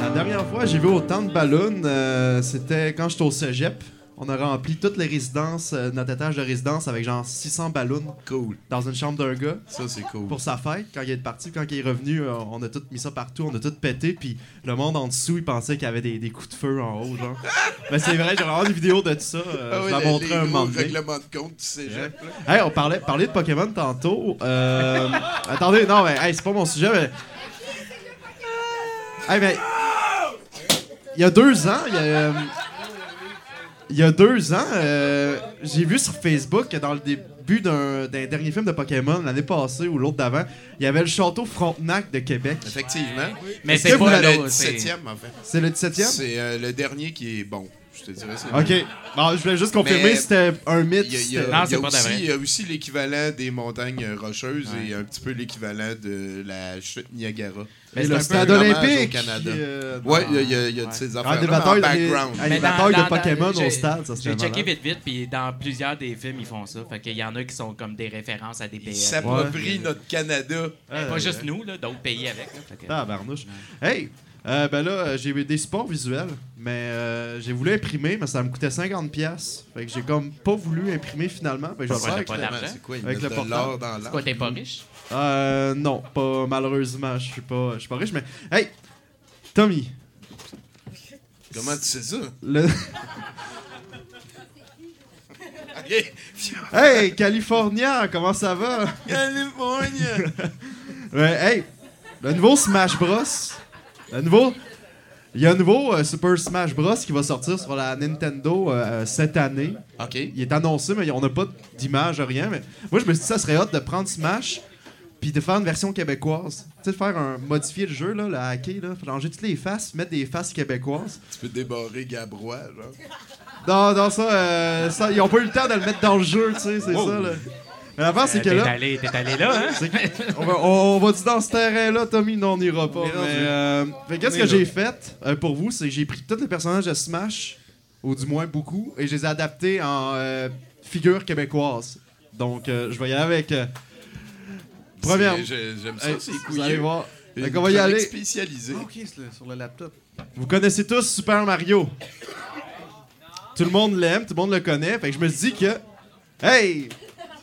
La dernière fois, j'ai vu autant de ballons, euh, c'était quand j'étais au cégep. On a rempli toutes les résidences, euh, notre étage de résidence avec genre 600 ballons Cool. dans une chambre d'un gars Ça, c'est cool. pour sa fête. Quand il est parti, quand il est revenu, euh, on a tout mis ça partout, on a tout pété, puis le monde en dessous, il pensait qu'il y avait des, des coups de feu en haut, genre. Mais c'est vrai, j'ai vraiment des vidéos de ça. euh, Ah je oui, les- montrer un moment donné. règlements de compte du cégep. là. Hey, on parlait, parlait de Pokémon tantôt. Euh, attendez, non, mais hey, c'est pas mon sujet, mais. Hey, mais. Il y a deux ans, il y a. Il y a deux ans, euh, j'ai vu sur Facebook que dans le début d'un dernier film de Pokémon, l'année passée ou l'autre d'avant, il y avait le château Frontenac de Québec. Effectivement. Mais c'est pas le c'est- 17e, en fait. C'est le 17e? C'est euh, le dernier qui est bon. Je te dirais. c'est Ok. Bon, je voulais juste confirmer Mais- si c'était un mythe. Il y y Non, il y a c'est pas de aussi, vrai. il y a aussi l'équivalent des montagnes rocheuses Ouais. et un petit peu l'équivalent de la chute Niagara. Et c'est le stade olympique. au Canada. euh, Ouais, il y a, y a- il y a de Ouais. ces Ah, affaires des en batailles, des, background. ah, des Mais dans- batailles dans- de Pokémon j'ai- au stade, ça J'ai checké vite vite, puis dans plusieurs des films, ils font ça. Fait qu'il y en a qui sont comme des références à des Ils pays. s'approprient notre Canada. Pas juste nous, là, d'autres pays avec. là. Fait que- Ah, barnouche. Hey! Euh, ben là, euh, j'ai eu des supports visuels, mais euh, j'ai voulu imprimer, mais ça me coûtait 50$. pièces. Fait que j'ai comme pas voulu imprimer finalement. Fait que je vais le faire. avec-? C'est quoi, ils Avec mettent le de l'or portable. dans C'est quoi, t'es pas riche? Euh, non, pas malheureusement, je suis pas, je suis pas riche, mais hey! Tommy, Comment tu sais ça? le... Hey, California, comment ça va? California! Ouais, hey, le nouveau Smash Bros. Nouveau? Il y a un nouveau euh, Super Smash Bros. qui va sortir sur la Nintendo euh, cette année. OK. Il est annoncé, mais on n'a pas d'image, rien. Mais moi, je me suis dit, ça serait hot de prendre Smash puis de faire une version québécoise. Tu sais, de faire un. modifier le jeu, là, le hacker, là. Changer toutes les faces, mettre des faces québécoises. Tu peux débarrer Gabrois, genre. Non, non, ça, euh, ça. Ils ont pas eu le temps de le mettre dans le jeu, tu sais, c'est Oh. ça, là. Mais l'avant, c'est que T'es là. allé, t'es allé là, hein? Que- on, va, on va dire dans ce terrain-là, Tommy, non, on n'ira pas. On Mais, euh, fait que qu'est-ce On est que là. j'ai fait euh, pour vous, c'est que j'ai pris tous les personnages de Smash, ou du moins beaucoup, et je les ai adaptés en euh, figures québécoises. Donc, euh, je vais y aller avec. euh, première. J'aime ça, c'est vous allez voir. Fait qu'on va y aller. spécialisée. Ah, ok, sur le laptop. Vous connaissez tous Super Mario. Tout le monde l'aime, tout le monde le connaît. Fait que je me suis dit que. Hey!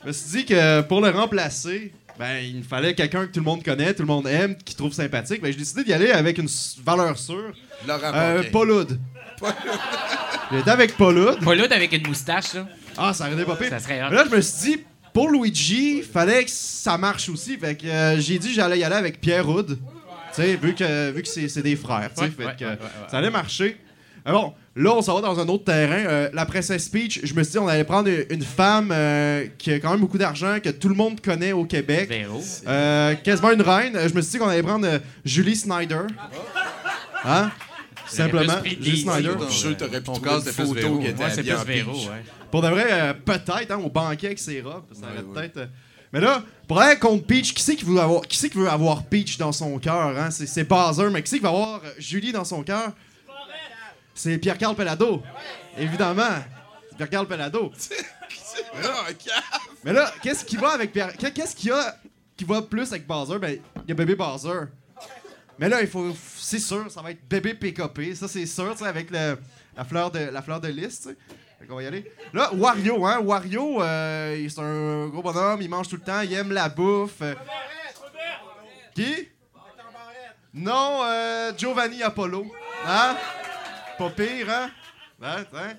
Je me suis dit que pour le remplacer, ben, il me fallait quelqu'un que tout le monde connaît, tout le monde aime, qui trouve sympathique. Ben, j'ai décidé d'y aller avec une valeur sûre. Laurent Euh. Paul Hood. J'étais avec Paul Hood. Pas l'autre avec une moustache, là. Ah, ça aurait pas pire. Ça serait hot. Mais là, je me suis dit, pour Luigi, fallait que ça marche aussi. Fait que euh, j'ai dit que j'allais y aller avec Pierre Hood. Tu sais, vu que, vu que c'est c'est des frères. tu sais, Ouais, fait ouais, que ouais, ouais, ouais. ça allait marcher. Mais bon, là, on s'en va dans un autre terrain. Euh, la Princess Peach, je me suis dit, on allait prendre une femme euh, qui a quand même beaucoup d'argent, que tout le monde connaît au Québec. Véro. Euh, quasiment une reine. Je me suis dit qu'on allait prendre euh, Julie Snyder. Hein? Simplement, Julie des- Snyder. Je suis sûr que t'aurais pu trouver casse une de plus photo Véro. qui était Ouais, c'est habillée plus en Véro, peach. ouais. Pour de vrai, euh, peut-être, hein, au banquet avec ses robes. Ça aurait Ouais, ouais. peut-être. euh, Mais là, pour aller contre Peach, qui c'est qui veut avoir, qui c'est qui veut avoir Peach dans son cœur? Hein? C'est, c'est Bowser, mais qui c'est qui va avoir Julie dans son cœur? C'est Pierre-Carl Pelado. Évidemment. C'est Pierre-Carl Pelado. Ah, ok. Mais là, qu'est-ce qui va avec Pierre... Qu'est-ce qu'il y a qui va plus avec Bowser? Ben, il y a bébé Bowser. Mais là, il faut... C'est sûr, ça va être bébé PKP. Ça, c'est sûr, tu sais, avec le- la fleur de, la fleur de lys, tu sais. Fait qu'on va y aller. Là, Wario, hein. Wario, euh, c'est un gros bonhomme, il mange tout le temps, il aime la bouffe. euh. Qui? Non, euh, Giovanni Apollo. Hein? Pas pire, hein? Hein? Hein?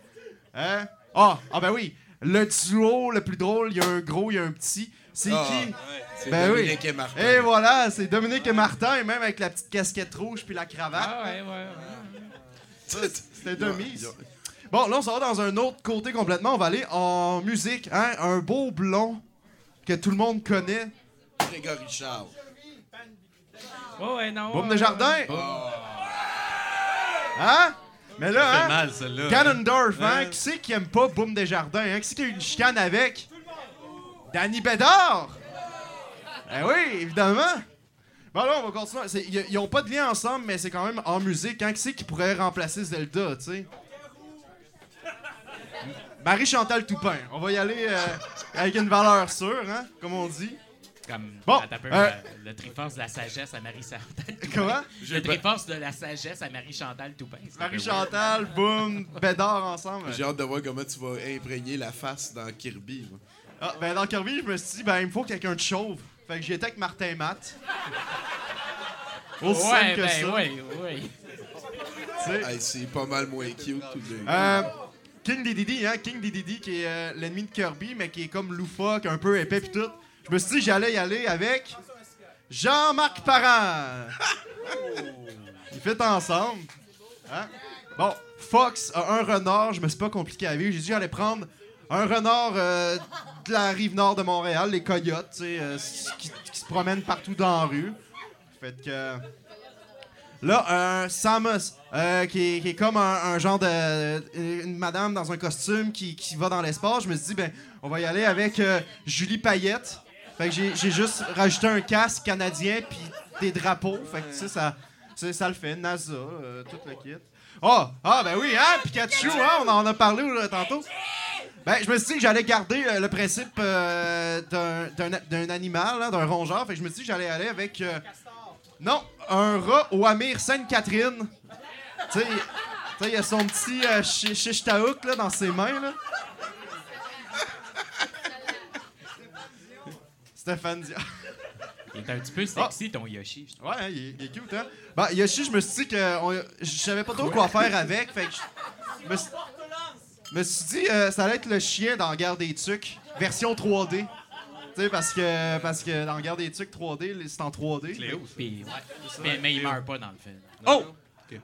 Hein? Ah, ah ben oui. Le duo le plus drôle, il y a un gros, il y a un petit. C'est Ah, qui? C'est Ben oui. Dominique et Martin. Et voilà, c'est Dominique et Martin, et même avec la petite casquette rouge puis la cravate. Ah, ouais, ouais, ouais. C'était de mise. Bon, là, on s'en va dans un autre côté complètement. On va aller en musique. Hein? Un beau blond que tout le monde connaît. Grégory Charles. Ouais, ouais, non. Boum ouais, de jardin. Hein? Mais là, hein? mal. Ganondorf, hein? Qui c'est qui aime pas Boum des Jardins? Hein? Qui c'est qui a eu une chicane avec? Danny Bédard! Ben oui, évidemment! Bon, là, on va continuer. Ils ils ont pas de lien ensemble, mais c'est quand même en musique. Hein? Qui c'est qui pourrait remplacer Zelda, tu sais? Marie-Chantal Toupin. On va y aller euh, avec une valeur sûre, hein? Comme on dit. Comme Bon, peu, euh, le, le Triforce de la sagesse à Marie-Chantal. Comment? Le Triforce de la sagesse à Marie-Chantal Toupin. Marie-Chantal, Boum, Bédard ensemble. J'ai hâte de voir comment tu vas imprégner la face dans Kirby. moi. Ah, ben dans Kirby, je me suis dit, ben il me faut quelqu'un de chauve. Fait que j'étais avec Martin Matt. Aussi Ouais, simple que ben, ça. ouais. Hey, c'est pas mal moins cute tout de Euh, King Dedede, hein, King Dedede qui est euh, l'ennemi de Kirby, mais qui est comme loufoque, un peu épais pis tout. Je me suis dit j'allais y aller avec Jean-Marc Parent. Ils fait ensemble. Hein? Bon, Fox a un renard, je me suis pas compliqué à vivre. J'ai dit j'allais prendre un renard euh, de la rive nord de Montréal, les coyotes, tu sais, euh, qui, qui se promènent partout dans la rue. Fait que. Là, un Samus, euh, qui, est, qui est comme un, un genre de. Une madame dans un costume qui, qui va dans l'espace. Je me suis dit, ben, on va y aller avec euh, Julie Payette. J'ai juste rajouté un casque canadien puis des drapeaux. Ça, le fait. NASA, euh, tout le kit. Oh! Ah, ben oui, hein? Pikachu, hein? On en a parlé tantôt. Ben, je me suis dit que j'allais garder euh, le principe euh, d'un- animal, d'un rongeur. Je me suis dit que j'allais aller avec. euh, non, un rat au Amir Sainte-Catherine. Tu sais, il a son petit euh, chi- chiche taouk, là dans ses mains. Là. Stéphane Dia. Il est un petit peu sexy, ton Yoshi. je. Ouais, hein, il, est, il est cute, hein? Ben, Yoshi, je me suis dit que on- je savais pas trop quoi? faire avec. Fait que je me suis, me suis dit euh, ça allait être le chien dans Guerre des Tucs, version 3D. Tu sais, parce que, parce que dans Guerre des Tucs 3D, c'est en 3D. Puis, ouais. mais, mais il meurt pas dans le film. Oh!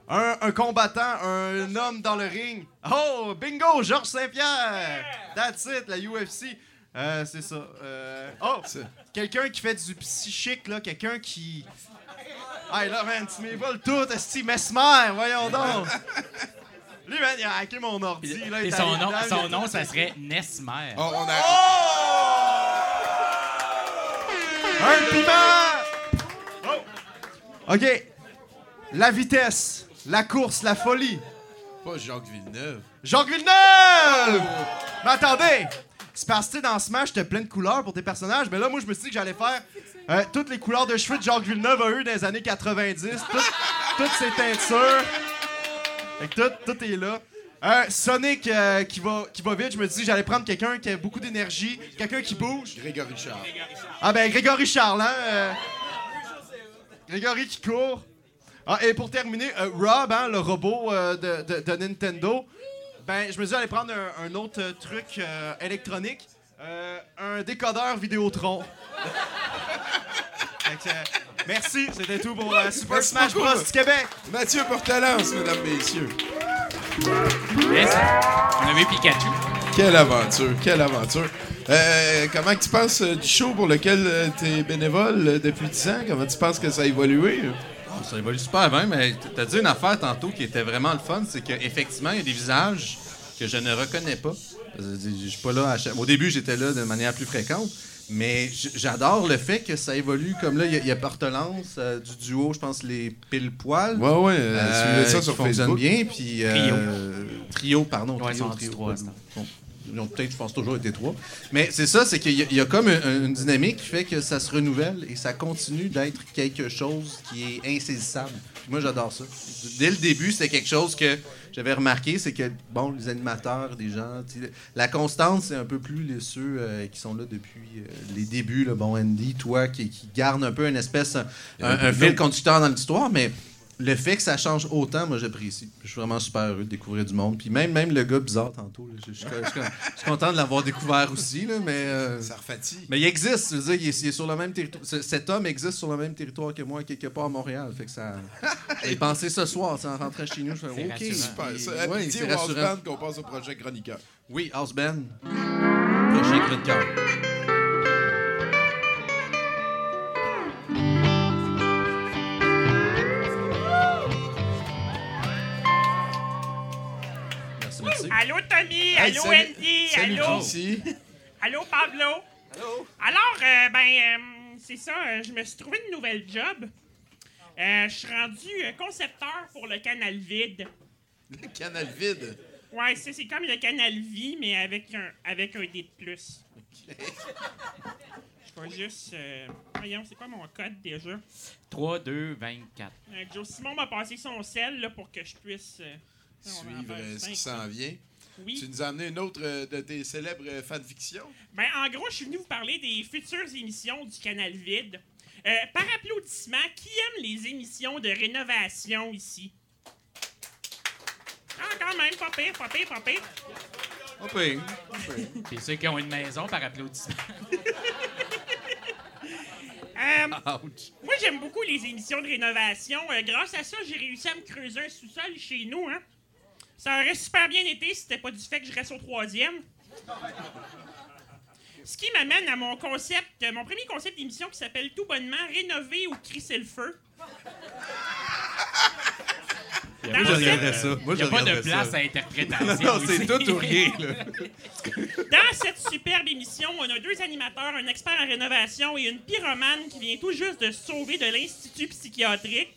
Un, un combattant, un homme dans le ring. Oh, bingo, Georges Saint-Pierre! That's it, la UFC. Euh, c'est ça. Euh, oh, quelqu'un qui fait du psychique, là, quelqu'un qui... Hey, là, man, tu m'évoles tout, esti, Mesmer, voyons donc! Lui, man, il a hacké mon ordi, là, il Et son allé nom, dedans, son nom, ça serait Nesmer. Oh, on a. Un piment! Oh! OK. La vitesse, la course, la folie. Pas Jacques Villeneuve. Jacques Villeneuve! Mais attendez! C'est parce que tu sais, dans Smash, t'as plein de couleurs pour tes personnages, mais là, moi, je me suis dit que j'allais faire euh, toutes les couleurs de cheveux de Jacques Villeneuve a eu dans les années 90, tout- toutes ses teintures. Fait que tout, tout est là. Euh, Sonic euh, qui, va, qui va vite, je me dis j'allais prendre quelqu'un qui a beaucoup d'énergie, quelqu'un qui bouge. Grégory Charles. Ah ben Grégory Charles, hein? euh, Grégory qui court. Ah, et pour terminer, euh, Rob, hein, le robot euh, de, de- de Nintendo. Ben, je me dis j'allais prendre un, un autre euh, truc euh, électronique. Euh, un décodeur Vidéotron. Que, euh, merci, c'était tout pour euh, Super Merci Smash. Bros. du Québec. Mathieu Portalance, mesdames, messieurs. Yes. On avait Pikachu. Quelle aventure, quelle aventure. Euh, comment tu penses euh, du show pour lequel tu es bénévole euh, depuis 10 ans? Comment tu penses que ça a évolué? Ça évolue super bien, mais t'as dit une affaire tantôt qui était vraiment le fun, c'est qu'effectivement, il y a des visages que je ne reconnais pas. Je suis pas là à chaque- Au début, j'étais là de manière plus fréquente, mais j'adore le fait que ça évolue. Comme là, il y a- il y, a Portelance euh, du duo, je pense, les pile poil. Ouais, ouais, euh, ça sur fonctionne Facebook. bien, puis euh, trio, pardon, Ouais, trio, sont trio. C'est Ils ont peut-être, je pense, toujours été trois. Mais c'est ça, c'est qu'il y, a- il y a comme un- une dynamique qui fait que ça se renouvelle et ça continue d'être quelque chose qui est insaisissable. Moi, j'adore ça. Dès le début, c'était quelque chose que j'avais remarqué, c'est que, bon, les animateurs, des gens, la constance, c'est un peu plus les ceux euh, qui sont là depuis euh, les débuts. Là, bon, Andy, toi, qui, qui garde un peu une espèce, un, un- un fil conducteur dans l'histoire, mais le fait que ça change autant, moi, j'apprécie. Je suis vraiment super heureux de découvrir du monde. Puis même, même le gars bizarre tantôt, là, je, je- je- je- je suis content de l'avoir découvert aussi, là, mais... euh, Ça refatigue. mais il existe, je veux dire, il est, il est sur le même territoire. Ce- Cet homme existe sur le même territoire que moi, quelque part à Montréal. Fait que ça. J'ai pensé ce soir, en rentrant chez nous, je fais OK. rassurant. Super. Ça, ouais, c'est house band qu'on passe au projet chroniqueur. Oui, House Band. Prochain cri Allô, Tommy? Hey, allô, salut- Andy? Salut, allô? ici. Allô, Pablo? Allô? Alors, euh, ben, euh, c'est ça, euh, je me suis trouvé une nouvelle job. Euh, je suis rendu euh, concepteur pour le canal vide. Le canal vide? Ouais, c'est c'est comme le canal vie, mais avec un, avec un D de plus. Je vais juste. euh, voyons, c'est quoi mon code déjà? 3, 2, 24. Euh, Joe Simon m'a passé son sel là, pour que je puisse. Suivre euh, ce qui s'en vient. Oui. Tu nous as amené une autre euh, de tes célèbres euh, fanfictions. Ben, en gros, je suis venu vous parler des futures émissions du Canal Vide. Euh, par applaudissement, qui aime les émissions de rénovation ici? Ah, quand même, pas pire, pas pire, pas pire. Puis ceux qui ont une maison par applaudissement. Euh, Ouch. moi, j'aime beaucoup les émissions de rénovation. Euh, grâce à ça, j'ai réussi à me creuser un sous-sol chez nous, hein. Ça aurait super bien été si c'était pas du fait que je reste au troisième. Ce qui m'amène à mon concept, mon premier concept d'émission qui s'appelle tout bonnement Rénover ou crisser le feu. Moi, Dans je cette- regarderais ça. Moi, Il n'y je a pas de place ça. à interprétation. Non, c'est tout ou rien, là. Dans cette superbe émission, on a deux animateurs, un expert en rénovation et une pyromane qui vient tout juste de se sauver de l'institut psychiatrique.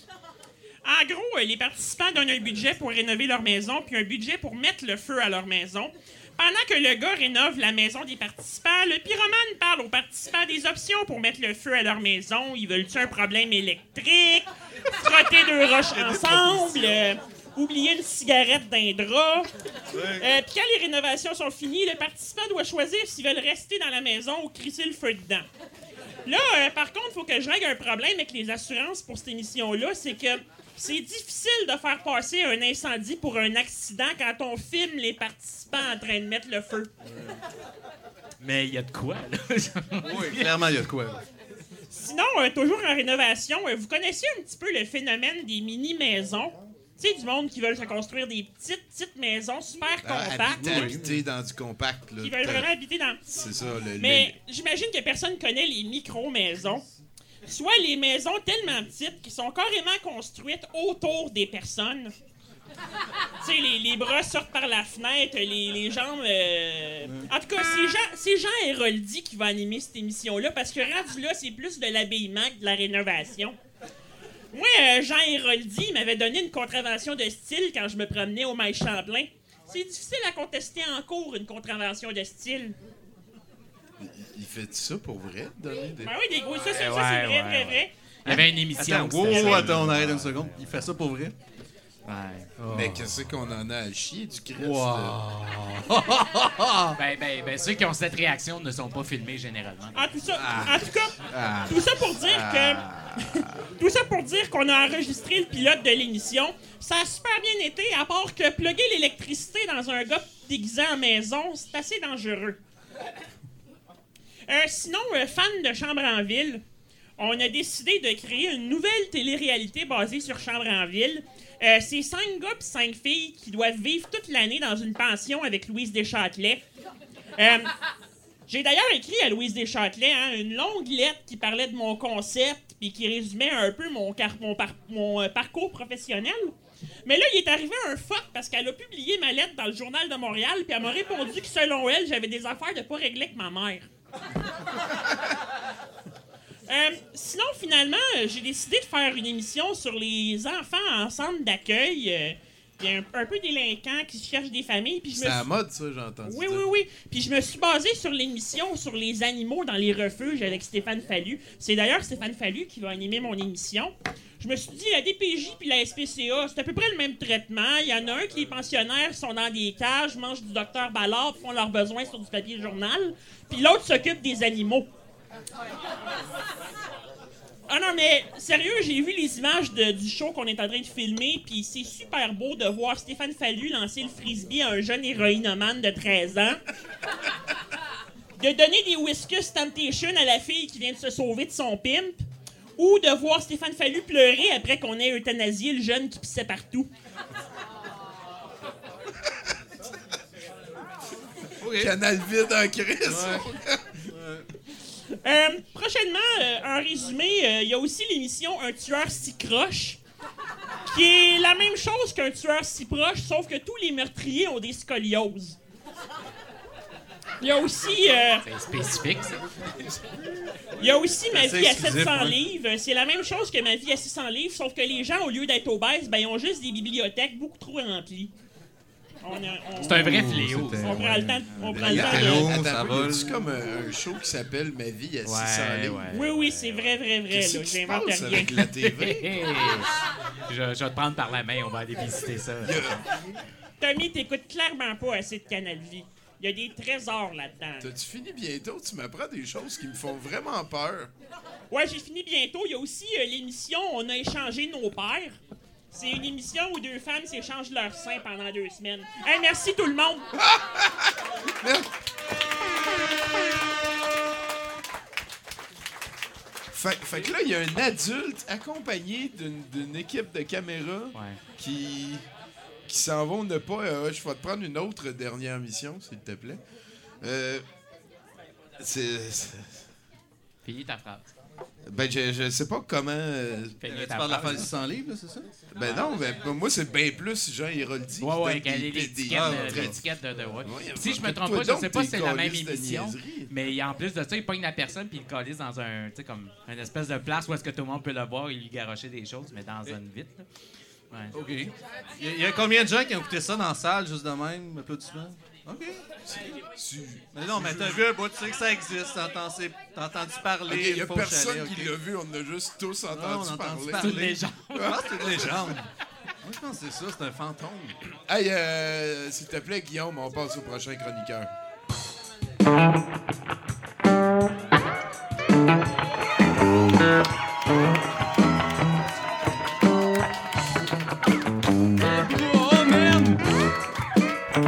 En gros, euh, les participants donnent un budget pour rénover leur maison, puis un budget pour mettre le feu à leur maison. Pendant que le gars rénove la maison des participants, le pyromane parle aux participants des options pour mettre le feu à leur maison. Ils veulent-tu un problème électrique? Frotter deux roches ensemble? euh, oublier une cigarette d'un drap? Euh, Puis quand les rénovations sont finies, le participant doit choisir s'ils veulent rester dans la maison ou crisser le feu dedans. Là, euh, par contre, il faut que je règle un problème avec les assurances pour cette émission-là, c'est que c'est difficile de faire passer un incendie pour un accident quand on filme les participants en train de mettre le feu. Mais il y a de quoi, là? Oui, clairement, il y a de quoi. là. Sinon, euh, toujours en rénovation, euh, vous connaissez un petit peu le phénomène des mini-maisons? Tu sais, du monde qui veulent se construire des petites, petites maisons super Ah, compactes, habiter, dans du compact. là. qui veulent vraiment habiter dans... C'est ça. Le, Mais j'imagine que personne connaît les micro-maisons. Soit les maisons tellement petites qui sont carrément construites autour des personnes. tu sais, les, bras sortent par la fenêtre, les, les jambes. euh, En tout cas, c'est Jean, Jean Héroldi qui va animer cette émission-là parce que rendu là, c'est plus de l'habillement que de la rénovation. Moi, euh, Jean Héroldi m'avait donné une contravention de style quand je me promenais au Maïs Champlain. C'est difficile à contester en cours une contravention de style. Il fait ça pour vrai, donner des... Ben oui, des gros, ça, ça, Ouais, c'est vrai, ouais, vrai, ouais. vrai. Il y avait une émission. Attends, wow, wow, attends, on arrête une seconde. Il fait ça pour vrai? Mais qu'est-ce qu'on en a à chier du Christ? ben, ben, ben, ceux qui ont cette réaction ne sont pas filmés généralement. En tout, ça, Ah. en tout cas, Ah. tout ça pour dire que. tout ça pour dire qu'on a enregistré le pilote de l'émission. Ça a super bien été, à part que plugger l'électricité dans un gars déguisé en maison, c'est assez dangereux. Euh, sinon, euh, fan de Chambre en Ville, on a décidé de créer une nouvelle télé-réalité basée sur Chambre en Ville. Euh, c'est cinq gars et cinq filles qui doivent vivre toute l'année dans une pension avec Louise Deschâtelet. Euh, j'ai d'ailleurs écrit à Louise Deschâtelet hein, une longue lettre qui parlait de mon concept puis qui résumait un peu mon, parcours professionnel. Mais là, il est arrivé un fuck parce qu'elle a publié ma lettre dans le journal de Montréal puis elle m'a répondu que selon elle, j'avais des affaires de pas régler avec ma mère. Euh, sinon, finalement, euh, j'ai décidé de faire une émission sur les enfants en centre d'accueil. euh, un, un peu délinquants qui cherchent des familles. puis je me C'est à la suis- mode, ça, j'ai entendu. oui, oui, oui. Puis je me suis basé sur l'émission sur les animaux dans les refuges avec Stéphane Fallu. C'est d'ailleurs Stéphane Fallu qui va animer mon émission. Je me suis dit, la DPJ puis la SPCA, c'est à peu près le même traitement. Il y en a un qui est pensionnaire, sont dans des cages, mangent du docteur Ballard, font leurs besoins sur du papier journal. Puis l'autre s'occupe des animaux. Ah non, mais sérieux, j'ai vu les images du show qu'on est en train de filmer, puis c'est super beau de voir Stéphane Fallu lancer le frisbee à un jeune héroïnomane de 13 ans. De donner des whiskus Temptation à la fille qui vient de se sauver de son pimp. Ou de voir Stéphane Fallu pleurer après qu'on ait euthanasié le jeune qui pissait partout. Canal vide en crise. Euh, prochainement, euh, en résumé, euh, il y a aussi l'émission Un tueur si croche, qui est la même chose qu'un tueur si proche, sauf que tous les meurtriers ont des scolioses. Il y a aussi. euh, C'est spécifique, ça. il y a aussi ma C'est vie à exclusif, 700 ouais. livres. C'est la même chose que ma vie à 600 livres, sauf que les gens, au lieu d'être obèses, ben, ils ont juste des bibliothèques beaucoup trop remplies. C'est un vrai fléau. On prend le temps, on prend le temps a-tu comme un, show qui s'appelle Ma vie à 600 livres? Oui, oui, c'est vrai, vrai, vrai. J'invente rien. avec la TV? je, je vais te prendre par la main, on va aller visiter ça. Tommy, t'écoutes clairement pas assez de Canal Vie. Il y a des trésors là-dedans. T'as-tu fini bientôt? Tu m'apprends des choses qui me font vraiment peur. Ouais, j'ai fini bientôt. Il y a aussi euh, l'émission On a échangé nos pères. C'est une émission où deux femmes s'échangent leurs seins pendant deux semaines. Hey, merci tout le monde! Fait, fait que là, il y a un adulte accompagné d'une d'une équipe de caméras qui, qui s'en vont ne pas. euh, je vais te prendre une autre dernière mission, s'il te plaît. Euh, c'est. Finis ta phrase. Ben, je, je sais pas comment. euh, Finis Tu ta parles de la phrase. phase 100 livres, là, c'est ça? Ben non, ben, moi, c'est bien plus Jean Héroldi. Ouais, ouais, qu'elle des- est des- l'étiquette de, de, de- ouais. Ouais, Si je me trompe pas, je sais pas si c'est la même émission, mais en plus de ça, il pogne la personne puis il le calisse dans un, tu sais, comme une espèce de place où est-ce que tout le monde peut le voir, il lui garocher des choses, mais dans une vitre. là. Ouais. OK. Il y, a- il y a combien de gens qui ont écouté ça dans la salle, juste de même, applaudissements? OK. Mais non, mais t'as vu un bout, tu sais que ça existe, t'as entendu, entendu parler. Il y a une personne chalet, qui l'a vu, on a juste tous Non, on entendu a entendu parler? parler. Je pense que c'est une légende. Moi, je pense que c'est ça, c'est un fantôme. Hey, euh, s'il te plaît, Guillaume, on passe au prochain chroniqueur.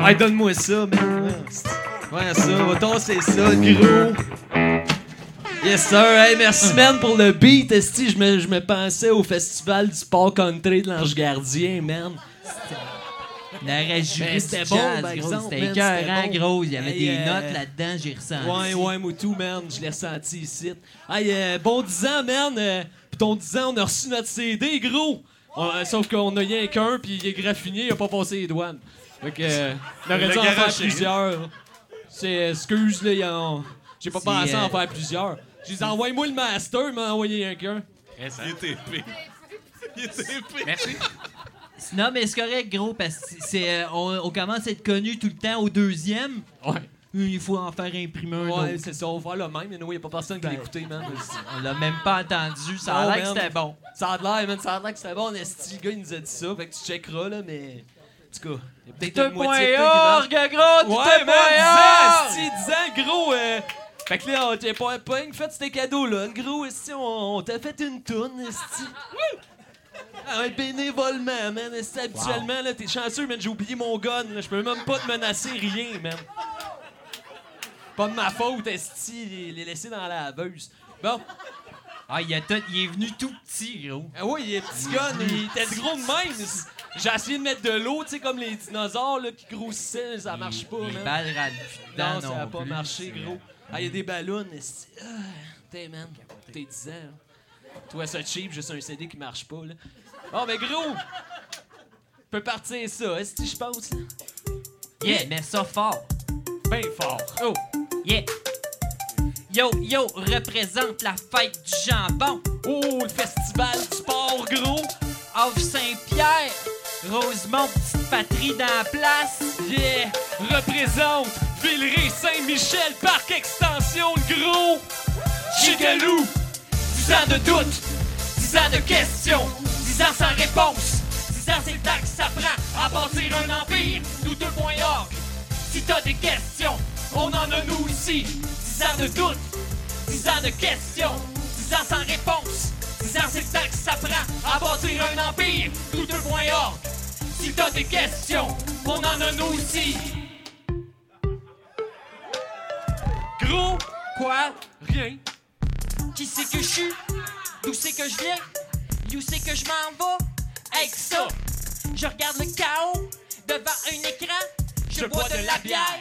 Hey, donne-moi ça, man. Ouais, ça, va tasser ça, gros. Yes, sir. Hey, merci, man, pour le beat. Esti, je me, je me pensais au festival du sport country de l'Ange Gardien, man. La Ben, du c'était bon, par exemple, C'était écœurant, gros. Il y avait Hey, des euh, notes là-dedans, j'ai ressenti. Ouais, ouais, moi tout, man. Je l'ai ressenti ici. Hey, euh, bon 10 ans, man. Euh, Pis ton 10 ans, on a reçu notre CD, gros. Sauf qu'on a rien qu'un, puis il est graffiné, il a pas passé les douanes. Fait que, euh, on aurait dû en faire garoché. plusieurs. C'est, excuse, là, y en- j'ai pas pensé à en euh, faire plusieurs. J'ai dit, envoie-moi le master, il m'a envoyé un qu'un. Il était épais. Il était épais. Merci. Non, mais c'est correct, gros, parce que c'est, euh, on, on commence à être connu tout le temps au deuxième. Ouais. il faut en faire imprimer un Ouais, autre. c'est ça, on va faire le même, mais il n'y a pas personne qui l'a écouté, man. On l'a même pas entendu, ça a l'air que man. c'était bon. Ça a l'air, man, ça a l'air que c'était bon. Esti, le gars, il nous a dit ça, fait que tu checkeras, là, mais. En tout cas, il y a peut-être une moitié de gros, Ouais, man, est disant, esti, disant, gros, euh, Fait que là, on t'a pas, pas rien que fait ces cadeaux-là. Gros, esti, on, on t'a fait une tourne, esti. Ah bénévolement, man. Esti, habituellement, là, t'es chanceux, man, j'ai oublié mon gun, là. Je peux même pas te menacer rien, man. Pas de ma faute, esti, les, les laisser dans la laveuse. Bon. Ah, il, a tout- il est venu tout petit, gros. Ah oui, il est petit gun, il était gros de même. J'ai essayé de mettre de l'eau, tu sais, comme les dinosaures là, qui grossissaient, ça marche pas, les man. balles Non, ça a non pas plus, marché, gros. Ah, il y a des ballons. Ah, T'es, man, t'es 10 ans. là. Toi, ça cheap, juste un CD qui marche pas, là. Oh, mais gros! peut partir ça, est-ce que je pense, là? Yeah, mais ça fort. Ben fort. Oh, yeah. Yo, yo, représente la fête du jambon. Oh, le festival du sport, gros. Off Saint-Pierre. Rosemont, petite patrie dans la place. Yeah! Représente Villeray Saint-Michel, Parc Extension, le gros! Chigalou! 10 ans de doute, 10 ans de questions, 10 ans sans réponse, 10 ans c'est le temps que ça prend à bâtir un empire, nous 2.org. Si t'as des questions, on en a nous ici. 10 ans de doute, 10 ans de questions, 10 ans sans réponse, 10 ans c'est le temps que ça prend à bâtir un empire, nous 2.org. Si t'as des questions, on en a nous ici. Gros, quoi? Rien. Qui c'est que je suis? D'où c'est que je viens? D'où c'est que je m'en vais? Avec ça, je regarde le chaos devant un écran. Je, bois de la bière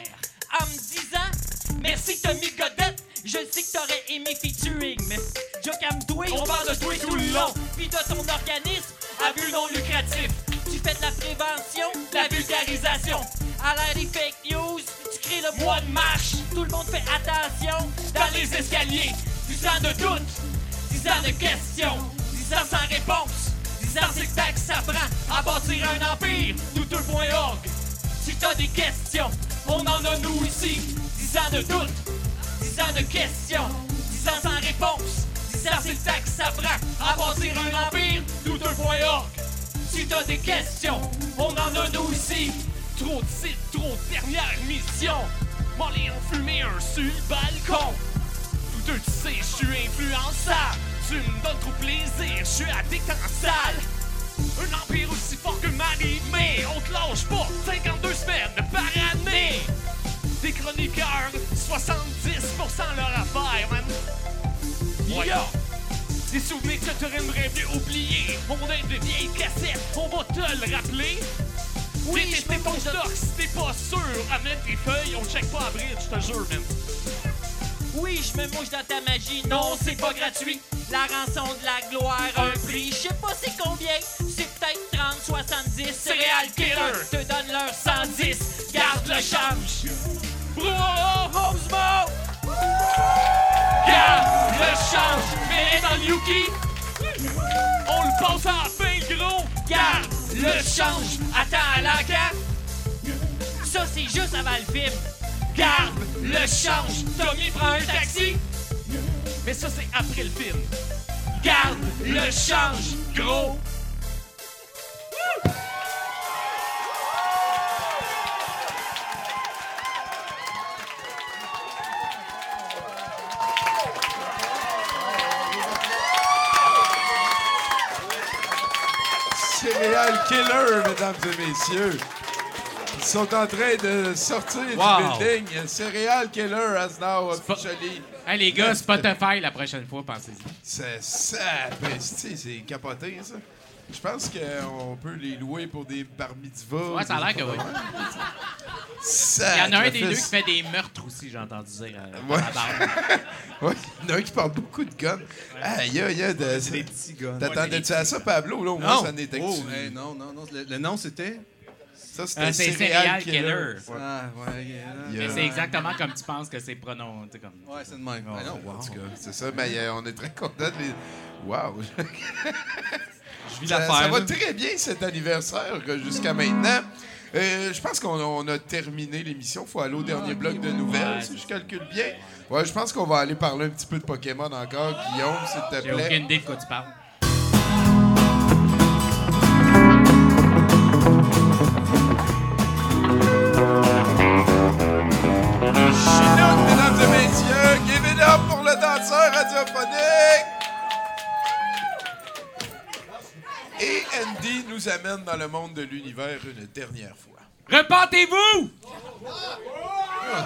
en me disant Merci Tommy Godette. Je sais que t'aurais aimé featuring, mais Joe Camdoué, On parle de toi tout le long. Puis de ton organisme à but non lucratif. Fais de la prévention, la vulgarisation. À l'ère des fake news, tu crées le mois de marche. Tout le monde fait attention Dans les escaliers, 10 ans de doute, 10 ans de questions, 10 ans sans réponse, 10 ans c'est que ça prend à bâtir un empire, nous 2.org. Si t'as des questions, on en a nous ici. 10 ans de doute, 10 ans de questions, 10 ans sans réponse, 10 ans c'est que ça prend à bâtir un empire, nous 2.org. Si t'as des questions, on en a nous ici. Trop de sites, trop de dernières missions. Ont fumé un sur le balcon. Tous deux, tu sais, je suis influençable. Tu me donnes trop plaisir, je suis addict en salle. Un empire aussi fort que Marie, mais on te lâche pas. 52 semaines par année. Des chroniqueurs, 70% leur affaire, man. Yo! Des souvenirs que tu aimerais mieux oublier? On a de vieilles cassettes, on va te le rappeler. Oui, t'es ton stock, si t'es pas sûr, amène tes feuilles, on check pas à bridge, je te jure, man. Oui, je me mouche dans ta magie. Non, c'est pas gratuit. La rançon de la gloire, un prix. Je sais pas c'est combien. C'est peut-être 30, 70. Serial killer. Te donne leur 110. Garde le change. Bro, Rosemont! Garde le change, mets dans le Yuki. On le à la fin, gros. Garde le change, attends à la carte. Ça, c'est juste avant le film. Garde le change, Tommy prend un taxi. Mais ça, c'est après le film. Garde le change, gros. Serial Killer, mesdames et messieurs. Ils sont en train de sortir Wow. du building. Serial Killer has now officially. Hey, les gars, Spotify la prochaine fois, pensez-y. C'est ça. C'est capoté, ça. Je pense qu'on peut les louer pour des bar mitzvahs. Ouais, ça a l'air que oui. Il y en a un des deux qui fait des meurtres aussi, j'ai entendu dire. euh, Ouais. Ouais, il y en a un qui parle beaucoup de guns. Aïe, aïe, aïe. de- C'est des petits guns. T'attendais-tu à ça, Pablo? Là, au moins, Non. ça n'était que Oh, tu- hey, non, non, non. Le, le nom, c'était... Ça, Euh, c'est Serial Killer. Ouais. Ah, ouais, yeah. Mais c'est exactement comme tu penses que c'est prononcé. Comme... Ouais, c'est de même. Oh, wow. tout cas, c'est ça, mais euh, on est très contents de les. Waouh! Je vis ça, va très bien cet anniversaire euh, jusqu'à maintenant. Euh, je pense qu'on a, terminé l'émission. faut aller au dernier bloc de nouvelles, si je calcule bien. Ouais, je pense qu'on va aller parler un petit peu de Pokémon encore. Guillaume, s'il te J'ai plaît. aucune idée de quoi tu parles. Chinook, mesdames et messieurs, give it up pour le danseur radiophonique! Andy nous amène dans le monde de l'univers une dernière fois. Repentez-vous!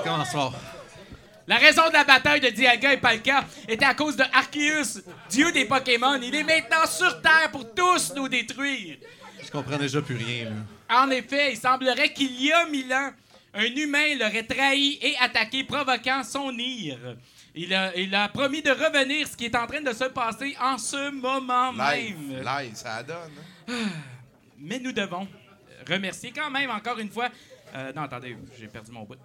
Comment ça? La raison de la bataille de Dialga et Palka était à cause de Arceus, dieu des Pokémon. Il est maintenant sur Terre pour tous nous détruire. Je comprends déjà plus rien, là. En effet, il semblerait qu'il y a mille ans, un humain l'aurait trahi et attaqué, provoquant son ire. Il a, il a promis de revenir, ce qui est en train de se passer en ce moment Live, même. live, ça donne. hein? Mais nous devons remercier quand même encore une fois. Euh, non, attendez, j'ai perdu mon bout.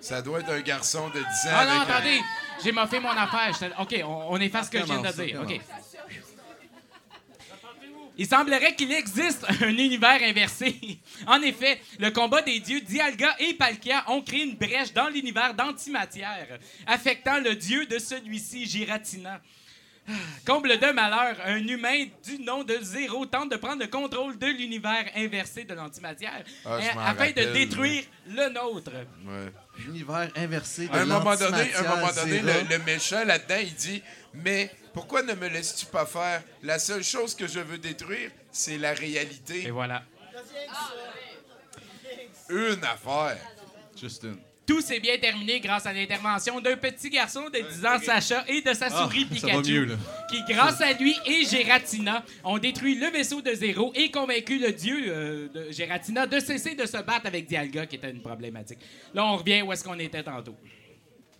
Ça doit être un garçon de 10 ans. Ah non, avec un- attendez, j'ai moffé mon affaire. OK, on, on efface ce que je viens de dire. OK. Il semblerait qu'il existe un univers inversé. En effet, le combat des dieux Dialga et Palkia ont créé une brèche dans l'univers d'antimatière, affectant le dieu de celui-ci, Giratina. Ah, Comble de malheur, un humain du nom de Zéro tente de prendre le contrôle de l'univers inversé de l'antimatière Ah, m'en afin de détruire le nôtre. Ouais. Univers inversé de À un moment donné, un moment donné le, le méchant là-dedans, il dit Mais pourquoi ne me laisses-tu pas faire? La seule chose que je veux détruire, c'est la réalité. Et voilà. Une affaire. Juste une. Tout s'est bien terminé grâce à l'intervention d'un petit garçon de 10 ans, Sacha, et de sa Ah, souris Pikachu, mieux, qui, grâce à lui et Geratina, ont détruit le vaisseau de Zéro et convaincu le dieu euh, de Geratina de cesser de se battre avec Dialga, qui était une problématique. Là, on revient où est-ce qu'on était tantôt.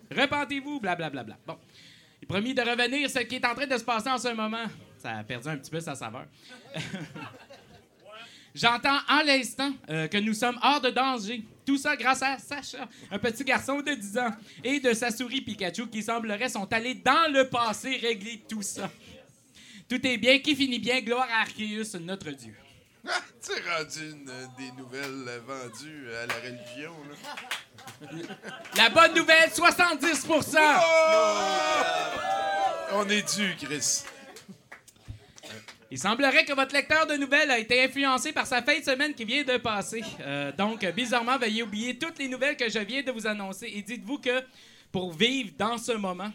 Repentez-vous, blablabla. Bon. Il promis de revenir, ce qui est en train de se passer en ce moment. Ça a perdu un petit peu sa saveur. J'entends en l'instant euh, que nous sommes hors de danger. Tout ça grâce à Sacha, un petit garçon de 10 ans, et de sa souris Pikachu qui semblerait sont allés dans le passé régler tout ça. Tout est bien, qui finit bien, gloire à Arceus, notre dieu. Ah, tu rendu une, des nouvelles vendues à la religion. Là. La bonne nouvelle, 70% On est dû, Chris. Il semblerait que votre lecteur de nouvelles a été influencé par sa fin de semaine qui vient de passer. Euh, donc, bizarrement, veuillez oublier toutes les nouvelles que je viens de vous annoncer et dites-vous que pour vivre dans ce moment,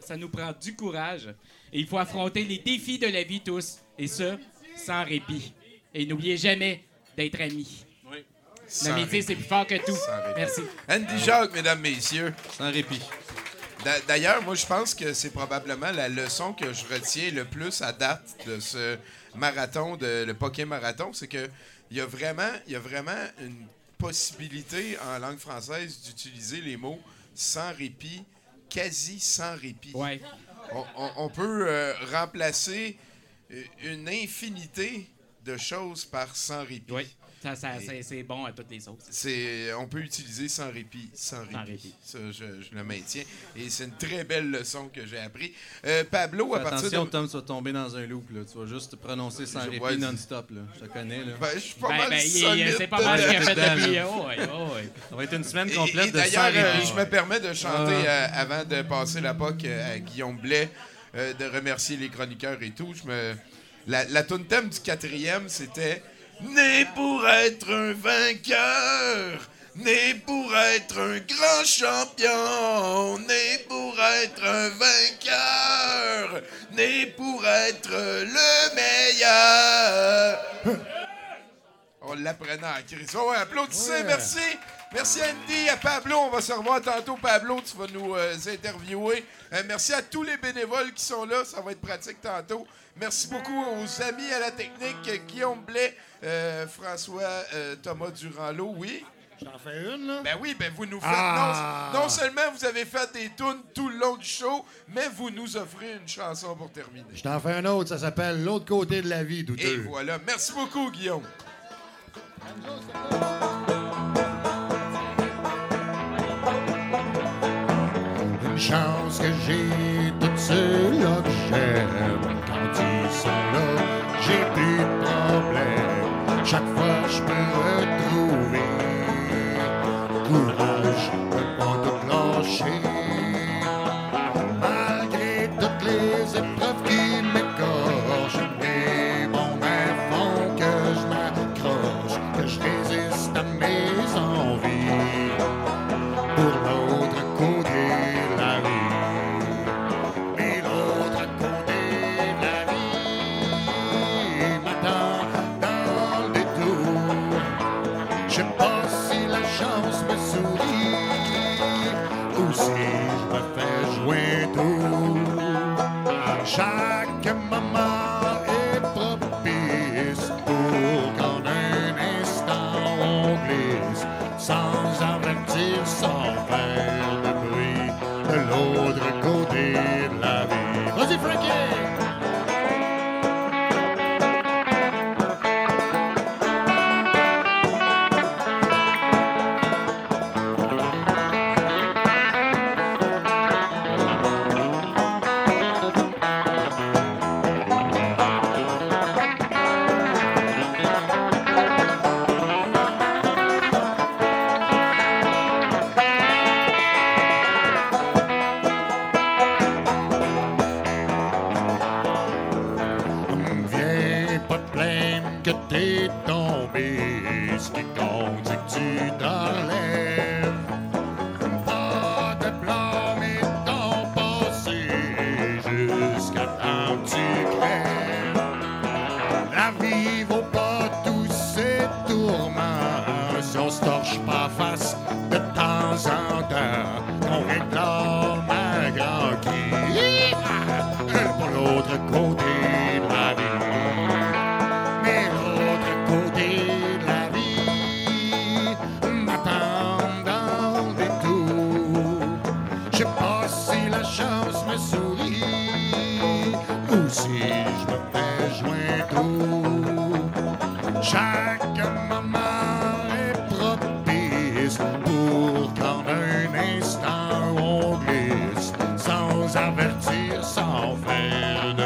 ça nous prend du courage et il faut affronter les défis de la vie tous, et ce, sans répit. Et n'oubliez jamais d'être amis. L'amitié, c'est plus fort que tout. Merci. Andy Jacques, mesdames, messieurs. Sans répit. D'a- D'ailleurs, moi, je pense que c'est probablement la leçon que je retiens le plus à date de ce marathon, de, le Pokémon Marathon, c'est que il y a vraiment, il y a vraiment une possibilité en langue française d'utiliser les mots sans répit, quasi sans répit. Ouais. On, on- on peut euh, remplacer euh, une infinité de choses par sans répit. Oui. Ça, ça, c'est, c'est bon à toutes les sauces. C'est, on peut utiliser sans répit, sans répit. répit. Ça, je, je le maintiens. Et c'est une très belle leçon que j'ai appris. Euh, Pablo, à partir Attention, de... Tom, tu vas tomber dans un loop. Là. Tu vas juste prononcer sans Je- répit non-stop. Là. Je te connais. Là. Ben, je suis pas Ben, mal ben, c'est pas mal ce qu'il a fait depuis. Oh, oh, ouais. Ça va être une semaine Et- complète et de sans D'ailleurs, euh, répit. je me permets de chanter Ah. euh, avant de passer la POC à Guillaume Blais, euh, de remercier les chroniqueurs et tout. Je me... La, la tune thème du quatrième, c'était Né pour être un vainqueur, né pour être un grand champion, né pour être un vainqueur, né pour être le meilleur. On l'apprenait en crise. Oh, ouais, applaudissez, Ouais. merci. Merci Andy, à Pablo. On va se revoir tantôt. Pablo, tu vas nous euh, interviewer. Euh, merci à tous les bénévoles qui sont là. Ça va être pratique tantôt. Merci beaucoup aux amis à la technique, euh, Guillaume Blais, euh, François euh, Thomas Durand-Lot. Oui? J'en fais une, là? Ben oui, ben vous nous faites. Ah! Non, non seulement vous avez fait des tunes tout le long du show, mais vous nous offrez une chanson pour terminer. Je t'en fais un autre, ça s'appelle L'autre côté de la vie, Et douteux. voilà. Merci beaucoup, Guillaume. Chance que j'ai tous ceux-là que j'aime. Quand ils sont là, j'ai plus de problème. Chaque fois je peux retrouver sans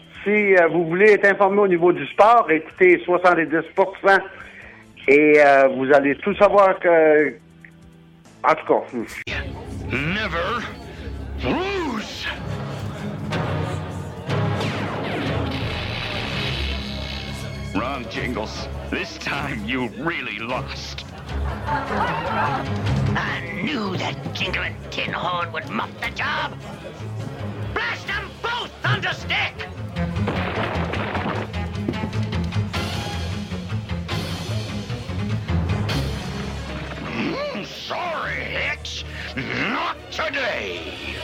Si euh, vous voulez être informé au niveau du sport, écoutez 70% et euh, vous allez tout savoir que... En tout cas... Never lose. Wrong, Jingles. This time you really lost. I knew that jingling tin horn would muff the job. Blast them both under stick! Mm, sorry, Hicks. Not today.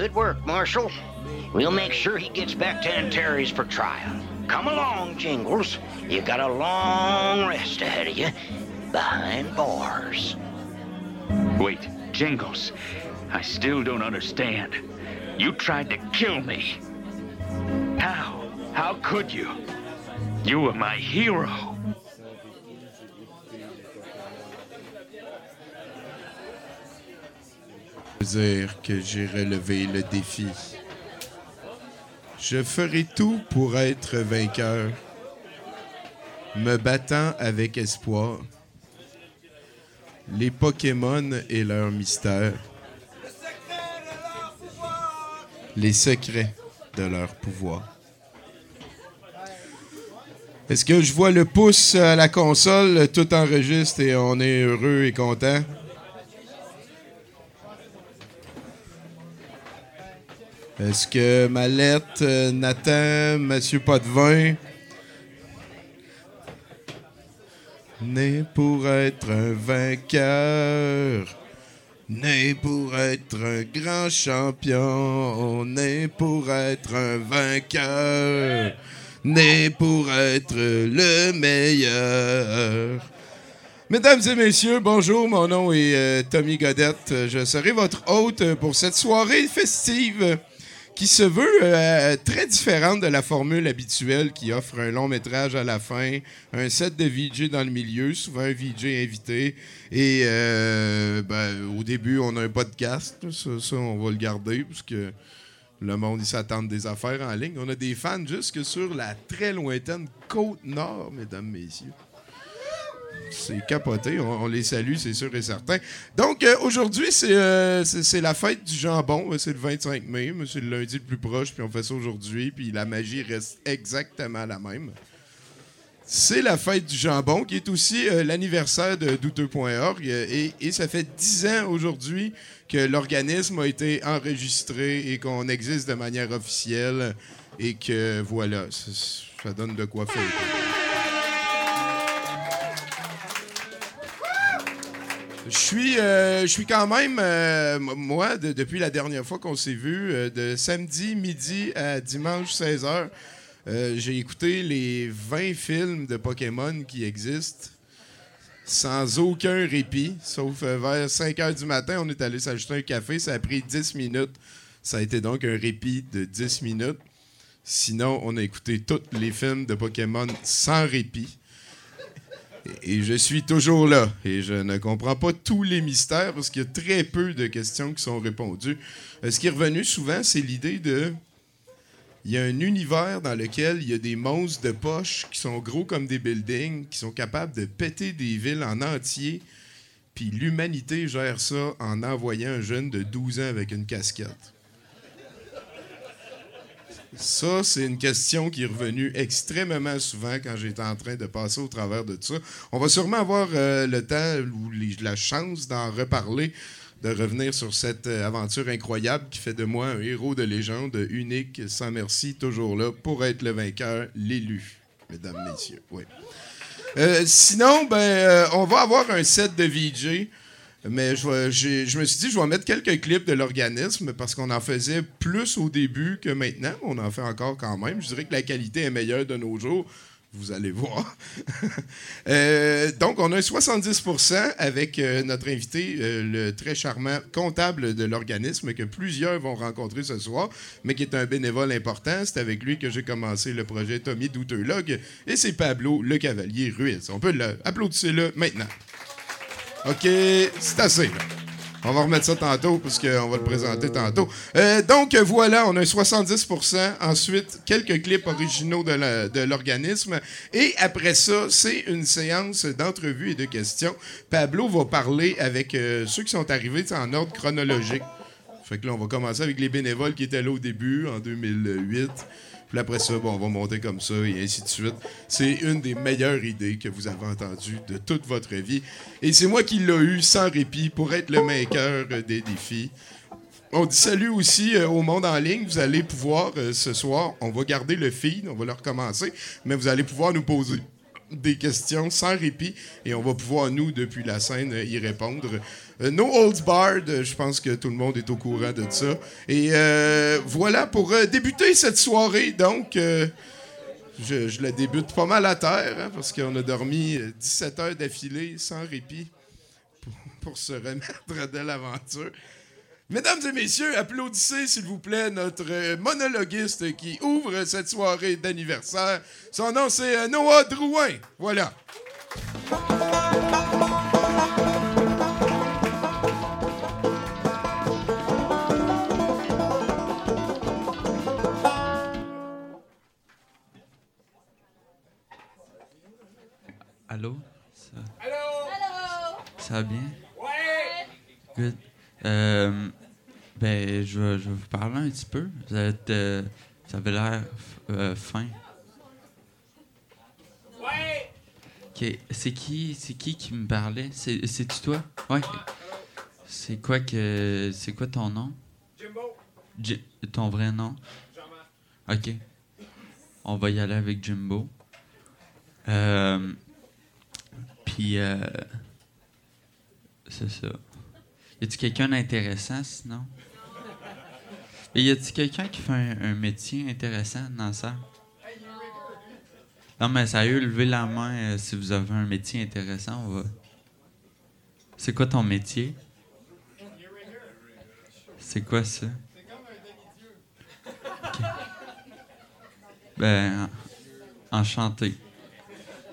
Good work, Marshal. We'll make sure he gets back to Antares for trial. Come along, Jingles. You got a long rest ahead of you behind bars. Wait, Jingles. I still don't understand. You tried to kill me. How? How could you? You were my hero. Dire que j'ai relevé le défi. Je ferai tout pour être vainqueur, me battant avec espoir. Les Pokémon et leur mystère. Les secrets de leur pouvoir. Est-ce que je vois le pouce à la console, tout enregistre et on est heureux et content? Est-ce que Mallette, euh, Nathan, Monsieur Potvin, né pour être un vainqueur, né pour être un grand champion, né pour être un vainqueur, né pour être le meilleur? Mesdames et messieurs, bonjour, mon nom est euh, Tommy Godette. Je serai votre hôte pour cette soirée festive qui se veut euh, très différente de la formule habituelle qui offre un long métrage à la fin, un set de VJ dans le milieu, souvent un VJ invité. Et euh, ben, au début, on a un podcast. Ça, ça, on va le garder parce que le monde, il s'attend des affaires en ligne. On a des fans jusque sur la très lointaine côte nord, mesdames, messieurs. C'est capoté. On, les salue, c'est sûr et certain. Donc, euh, aujourd'hui, c'est euh, c'est- la fête du jambon. Euh, C'est le 25 mai, c'est le lundi le plus proche, puis on fait ça aujourd'hui, puis la magie reste exactement la même. C'est la fête du jambon, qui est aussi l'anniversaire de douteux.org, et, ça fait 10 ans aujourd'hui que l'organisme a été enregistré et qu'on existe de manière officielle, et que voilà, ça donne de quoi faire. Je suis, euh, suis quand même, euh, moi, de- depuis la dernière fois qu'on s'est vu, euh, de samedi midi à dimanche 16h, euh, j'ai écouté les 20 films de Pokémon qui existent sans aucun répit, sauf vers 5 h du matin, on est allé s'acheter un café, ça a pris 10 minutes. Ça a été donc un répit de 10 minutes. Sinon, on a écouté tous les films de Pokémon sans répit. Et je suis toujours là. Et je ne comprends pas tous les mystères parce qu'il y a très peu de questions qui sont répondues. Euh, ce qui est revenu souvent, c'est l'idée de. Il y a un univers dans lequel il y a des monstres de poche qui sont gros comme des buildings, qui sont capables de péter des villes en entier. Puis l'humanité gère ça en envoyant un jeune de 12 ans avec une casquette. Ça, c'est une question qui est revenue extrêmement souvent quand j'étais en train de passer au travers de ça. On va sûrement avoir euh, le temps ou la chance d'en reparler, de revenir sur cette euh, aventure incroyable qui fait de moi un héros de légende, unique, sans merci, toujours là pour être le vainqueur, l'élu, mesdames, messieurs. Oui. Euh, sinon, ben, on va avoir un set de VJ. Mais je, me suis dit, je vais mettre quelques clips de l'organisme parce qu'on en faisait plus au début que maintenant. On en fait encore quand même. Je dirais que la qualité est meilleure de nos jours. Vous allez voir. Euh, donc, on a un 70% avec euh, notre invité, euh, le très charmant comptable de l'organisme que plusieurs vont rencontrer ce soir, mais qui est un bénévole important. C'est avec lui que j'ai commencé le projet Tommy Douteurlog et c'est Pablo Le Cavalier Ruiz. On peut l'applaudissez-le maintenant. OK, c'est assez. On va remettre ça tantôt parce qu'on va le présenter tantôt. Euh, donc voilà, on a un 70% Ensuite, quelques clips originaux de l'organisme. Et après ça, c'est une séance d'entrevues et de questions. Pablo va parler avec euh, ceux qui sont arrivés en ordre chronologique. Fait que là, on va commencer avec les bénévoles qui étaient là au début, en 2008. Puis après ça, on va monter comme ça et ainsi de suite. C'est une des meilleures idées que vous avez entendues de toute votre vie. Et c'est moi qui l'ai eu sans répit pour être le vainqueur euh, des défis. On dit salut aussi euh, au monde en ligne. Vous allez pouvoir, euh, ce soir, on va garder le feed, on va le recommencer, mais vous allez pouvoir nous poser des questions sans répit et on va pouvoir, nous, depuis la scène, y répondre. Euh, no holds barred, je pense que tout le monde est au courant de ça. Et euh, voilà pour euh, débuter cette soirée, donc... euh, je, la débute pas mal à terre, hein, parce qu'on a dormi euh, 17 heures d'affilée sans répit pour, pour se remettre de l'aventure. Mesdames et messieurs, applaudissez s'il vous plaît notre monologuiste qui ouvre cette soirée d'anniversaire. Son nom c'est euh, Noah Drouin. Voilà. Allô? Ça, Ça va bien? Good. Euh, ben, je vais, je vous parler un petit peu. Vous êtes, euh, ça avait l'air euh, fin. Ok. C'est qui, c'est qui qui me parlait? C'est, c'est-tu toi? Ouais. C'est quoi que, c'est quoi ton nom? Jimbo. ton vrai nom? Ok. On va y aller avec Jimbo. Euh, Puis, euh, c'est ça. Y a-tu quelqu'un d'intéressant sinon? Et y a-tu quelqu'un qui fait un, un métier intéressant dans ça? Non, mais sérieux, levez la main euh, si vous avez un métier intéressant. On va... C'est quoi ton métier? C'est quoi ça? Ok. Ben, en- enchanté.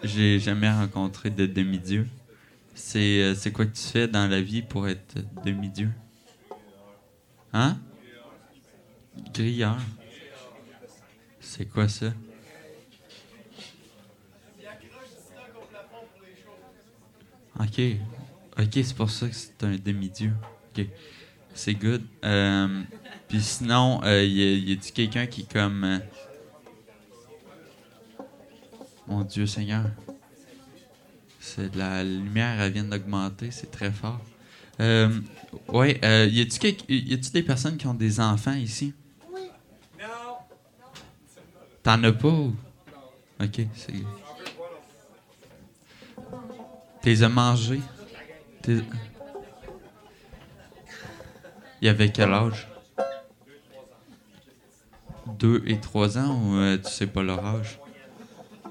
J'ai jamais rencontré de demi-dieu. C'est euh, c'est quoi que tu fais dans la vie pour être demi-dieu? Hein? Grilleur. C'est quoi ça? Ok. Ok, c'est pour ça que c'est un demi-dieu. Ok. C'est good. Euh, Puis sinon, euh, y a- y a-tu quelqu'un qui comme. euh, Mon Dieu Seigneur. C'est la lumière, elle vient d'augmenter, c'est très fort. Ouais, y a-tu des personnes qui ont des enfants ici? T'en as pas? ou? Ok, c'est. T'es as mangé? T'es- Il avait quel âge? Deux et trois ans ou euh, tu sais pas leur âge?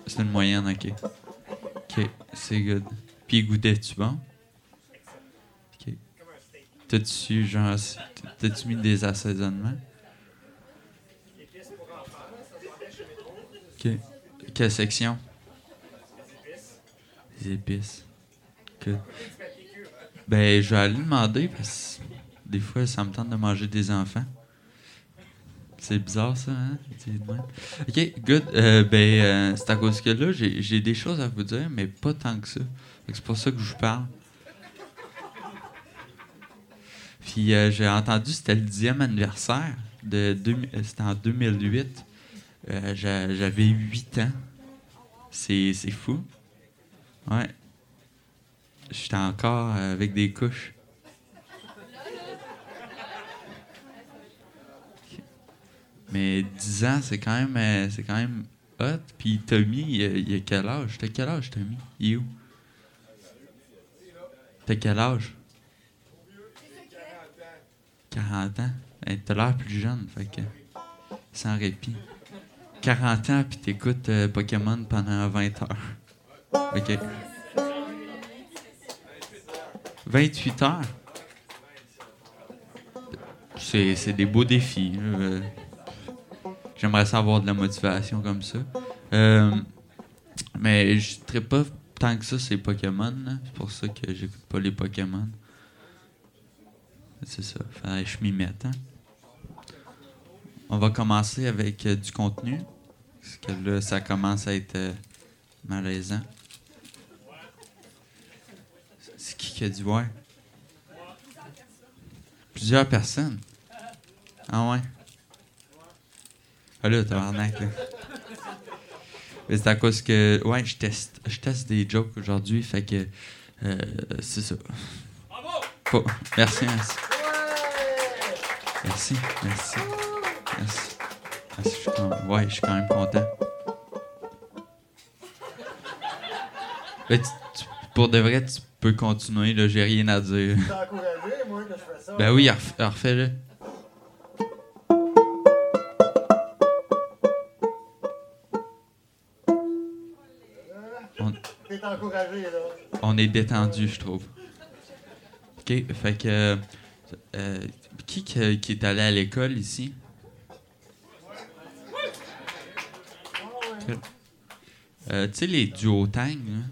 C'est une moyenne, ok. Ok, c'est good. Puis goûtais-tu bon? Ok. T'as-tu genre. T'as-tu mis des assaisonnements? Quelle section? Les épices. Good. Ben, je vais aller demander parce que des fois, ça me tente de manger des enfants. C'est bizarre, ça, hein? OK, good. Euh, ben, euh, c'est à cause que là, j'ai des choses à vous dire, mais pas tant que ça. Que C'est pour ça que je vous parle. Puis euh, j'ai entendu, c'était le dixième anniversaire. de C'était en 2008. Euh, j'a- J'avais 8 ans. C'est fou. Ouais. J'étais encore avec des couches. Mais 10 ans, c'est quand même euh, c'est quand même hot. Puis Tommy, il a, il quel âge? T'as quel âge, Tommy? Il est où? T'as quel âge? 40 ans? T'as l'air plus jeune, fait que. Sans répit. 40 ans, puis t'écoutes euh, Pokémon pendant 20 heures. Ok. 28 heures? C'est c'est des beaux défis. Euh, J'aimerais ça avoir de la motivation comme ça. Euh, mais je ne pas tant que ça ces Pokémon. C'est pour ça que j'écoute pas les Pokémon. C'est ça. Faudrait que je m'y mette. hein. On va commencer avec euh, du contenu. Parce que là, ça commence à être euh, malaisant. C'est qui qui a dit ouais? Plusieurs personnes. Ah ouais? Ah là, tabarnak, là. Mais c'est à cause que. Ouais, je teste, je teste des jokes aujourd'hui, fait que. euh, c'est ça. Faut- Merci, merci. Merci, merci. Je suis quand- ouais, je suis quand même content. Tu- tu- pour de vrai, tu peux continuer, là, j'ai rien à dire. T'as encouragé, moi, que je fais ça. Ben oui, refais- refais-le. On, T'es encouragé, là. on est détendu, je trouve. OK, fait que... euh, qui qui est allé à l'école ici? Euh, tu sais, les duotangs, là?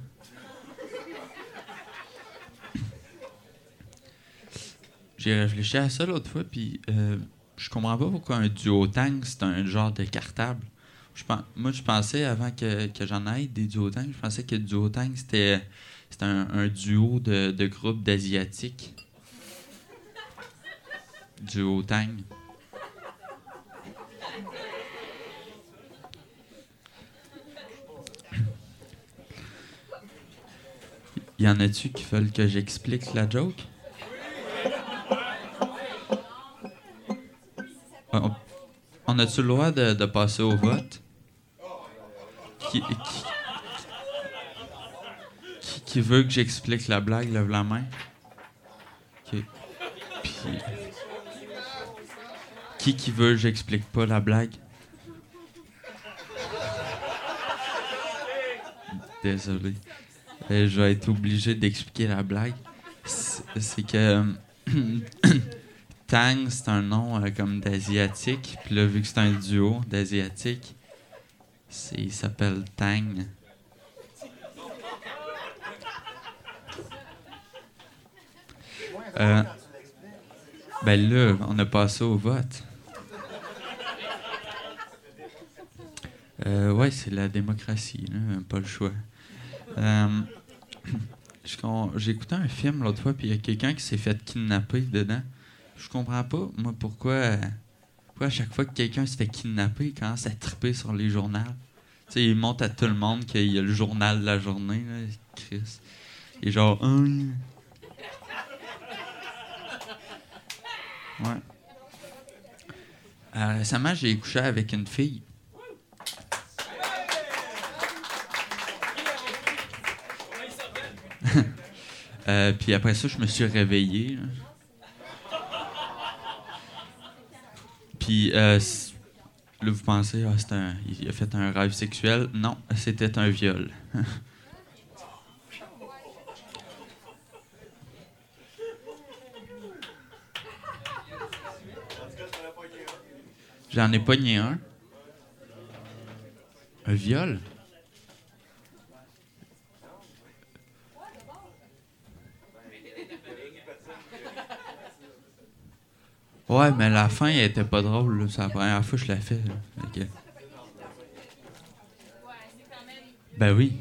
J'ai réfléchi à ça l'autre fois, puis euh, je comprends pas pourquoi un duotang, c'est un genre de cartable. Moi, je pensais, avant que, que j'en aille des duotangs, je pensais que duotang, c'était, un, un duo de, de groupe d'Asiatiques. Duo Y en a-tu qui veulent que j'explique la joke? On, on a-tu le droit de, passer au vote? Qui, qui, veut que j'explique la blague, lève la main? Qui qui veut que j'explique pas la blague? Désolé. Je vais être obligé d'expliquer la blague. C'est que Tang, c'est un nom euh, comme d'asiatique. Puis là, vu que c'est un duo d'asiatique, il s'appelle Tang. Euh, ben là, on a passé au vote. Euh, ouais, c'est la démocratie, pas le choix. Euh, J'ai écouté un film l'autre fois, puis il y a quelqu'un qui s'est fait kidnapper dedans. Je comprends pas, moi, pourquoi, pourquoi à chaque fois que quelqu'un se fait kidnapper, il commence à triper sur les journaux? Tu sais, il montre à tout le monde qu'il y a le journal de la journée, là, Chris. Et genre, Hum. Ouais. Euh, récemment, j'ai couché avec une fille. Euh, puis après ça, je me suis réveillé. Puis euh, là, vous pensez, ah, un, il a fait un rêve sexuel. Non, c'était un viol. J'en ai pogné un. Un viol? Ouais, mais la fin, elle était pas drôle. C'est la première fois que je l'ai fait. Ben oui.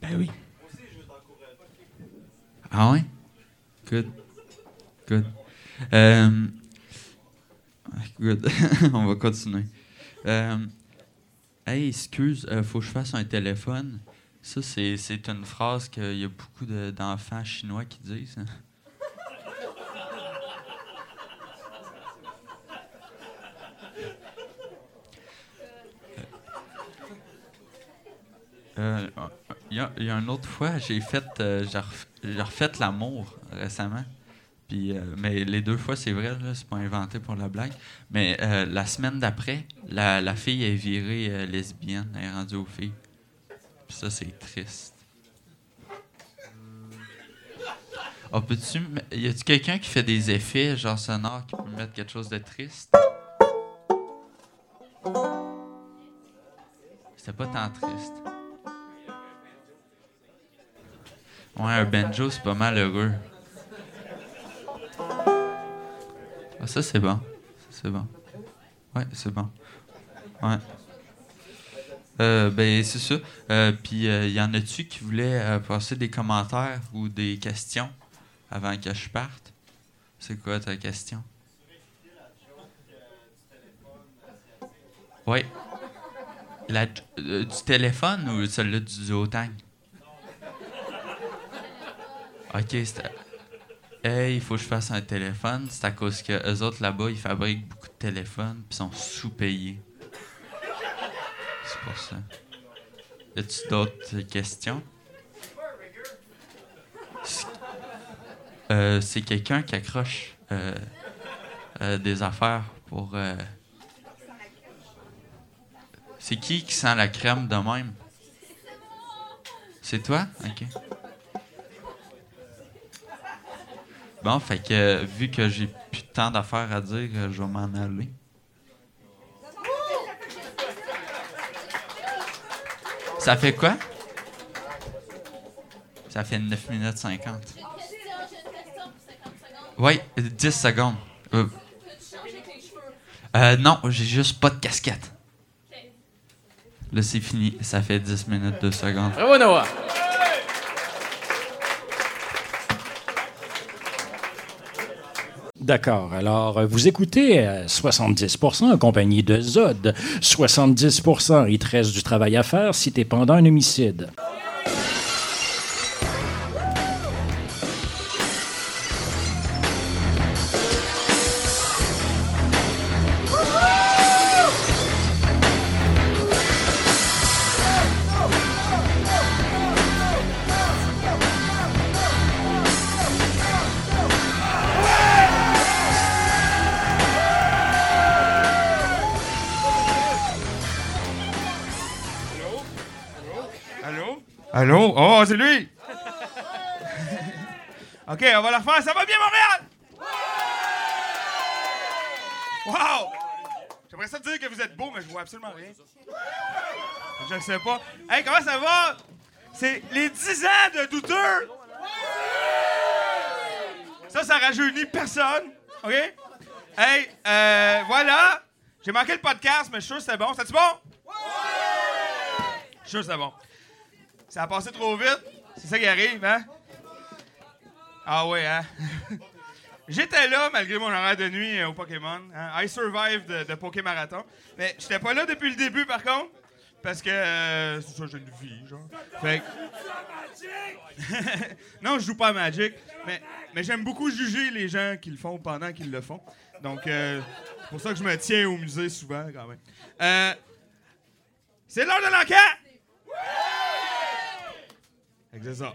Ben oui. Ah ouais? Good. Good. Euh, Good. On va continuer. Euh, hey, excuse, euh, faut que je fasse un téléphone. Ça, c'est, une phrase qu'il y a beaucoup de- d'enfants chinois qui disent. Euh, Il il y a une autre fois, j'ai fait, euh, j'ai ref- j'ai refait l'amour récemment. Puis, euh, mais les deux fois, c'est vrai, c'est pas inventé pour la blague. Mais euh, la semaine d'après, la, la fille est virée euh, lesbienne, elle est rendue aux filles. Puis ça, c'est triste. Oh, peux-tu. Y a-tu quelqu'un qui fait des effets, genre sonores, qui peut mettre quelque chose de triste? C'était pas tant triste. Ouais, un banjo, c'est pas mal heureux. Ah, ça, c'est bon. C'est bon. Ouais, c'est bon. Ouais. Euh, ben, c'est ça. Euh, Puis, il y en a-tu qui voulaient euh, passer des commentaires ou des questions avant que je parte? C'est quoi ta question? Oui. La, euh, du téléphone ou celle-là du Zotang? Ok. Hey, il faut que je fasse un téléphone. C'est à cause que eux autres là-bas, ils fabriquent beaucoup de téléphones puis sont sous-payés. C'est pour ça. Y a-tu d'autres questions? C'est- Euh, c'est quelqu'un qui accroche euh, euh, des affaires pour. C'est qui qui sent la crème de même? C'est toi? Ok. Bon, fait que vu que j'ai plus tant d'affaires à dire, euh, je vais m'en aller. Ça fait quoi? Ça fait 9 minutes 50. Oui, 10 secondes. Euh, euh, non, j'ai juste pas de casquette. Là, c'est fini. Ça fait 10 minutes, 2 secondes. Bravo, Noah. D'accord. Alors, euh, vous écoutez euh, 70% en compagnie de Zod. 70%, il te reste du travail à faire si t'es pendant un homicide. Allô? Oh, c'est lui! OK, on va la refaire. Ça va bien, Montréal? Wow! J'aimerais ça dire que vous êtes beau, mais je vois absolument rien. Je ne sais pas. Hey, comment ça va? C'est les 10 ans de douteux! Ça, ça rajeunit personne. OK? Hey, euh, voilà. J'ai manqué le podcast, mais je suis sûr que c'était bon. C'était bon? Je suis sûr que c'était bon. Ça a passé trop vite. C'est ça qui arrive, hein? Ah ouais, hein? J'étais là malgré mon horaire de nuit euh, au Pokémon. hein? I survived de, Pokémarathon. Mais j'étais pas là depuis le début, par contre. Parce que. euh, c'est ça, j'ai une vie, genre. Fait non, je joue pas à Magic. Mais, mais j'aime beaucoup juger les gens qui le font pendant qu'ils le font. Donc, euh, c'est pour ça que je me tiens au musée souvent, quand même. Euh, c'est l'heure de l'enquête! C'est ça.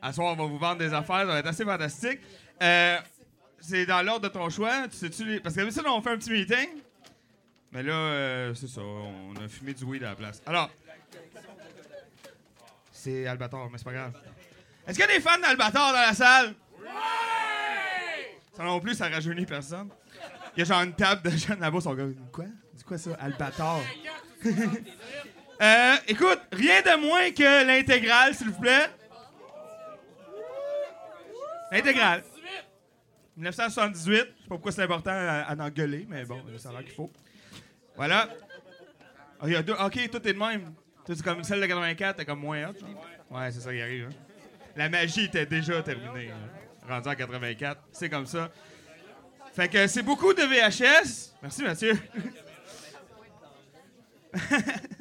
À soir, on va vous vendre des affaires, ça va être assez fantastique. Euh, c'est dans l'ordre de ton choix. Parce que ça, on fait un petit meeting. Mais là, euh, c'est ça. On a fumé du weed à la place. Alors, c'est Albator, mais c'est pas grave. Est-ce qu'il y a des fans d'Albator dans la salle? Ça non plus, ça rajeunit personne. Il y a genre une table de jeunes là-bas, sont comme Quoi? C'est quoi ça? Albator? Euh, écoute, rien de moins que l'intégrale, s'il vous plaît. L'intégrale. 1978. Je sais pas pourquoi c'est important à, à en gueuler, mais bon, ça a l'air qu'il faut. Voilà. Ah, y a deux. Ok, tout est de même. C'est comme celle de 84, t'es comme moins genre. Ouais, c'est ça qui arrive. hein. La magie était déjà terminée. hein. Rendu en 84. C'est comme ça. Fait que c'est beaucoup de VHS. Merci, Mathieu.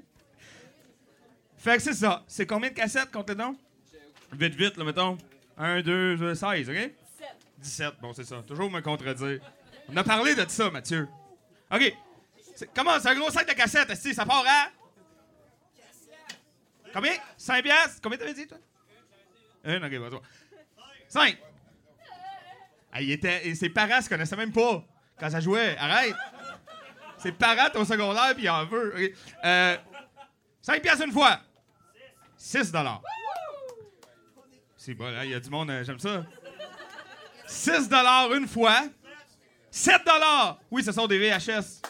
Fait que c'est ça. C'est combien de cassettes, compte les donc? Vite, vite, là, mettons. 1, 2, 16, OK? 17, bon, c'est ça. Toujours me contredire. On a parlé de ça, Mathieu. OK. Comment? C'est un gros sac de cassettes, esti, ça part à... Combien? 5 piastres? Combien t'avais dit, toi? Une, OK, bon, 5. il était, et ses parents se connaissaient même pas quand ça jouait. Arrête! Ses parents au secondaire, puis il en veut. OK? Euh, 5 piastres une fois. 6 dollars. C'est bon, hein, il y a du monde, euh, j'aime ça. 6 dollars une fois. 7 dollars. Oui, ce sont des VHS.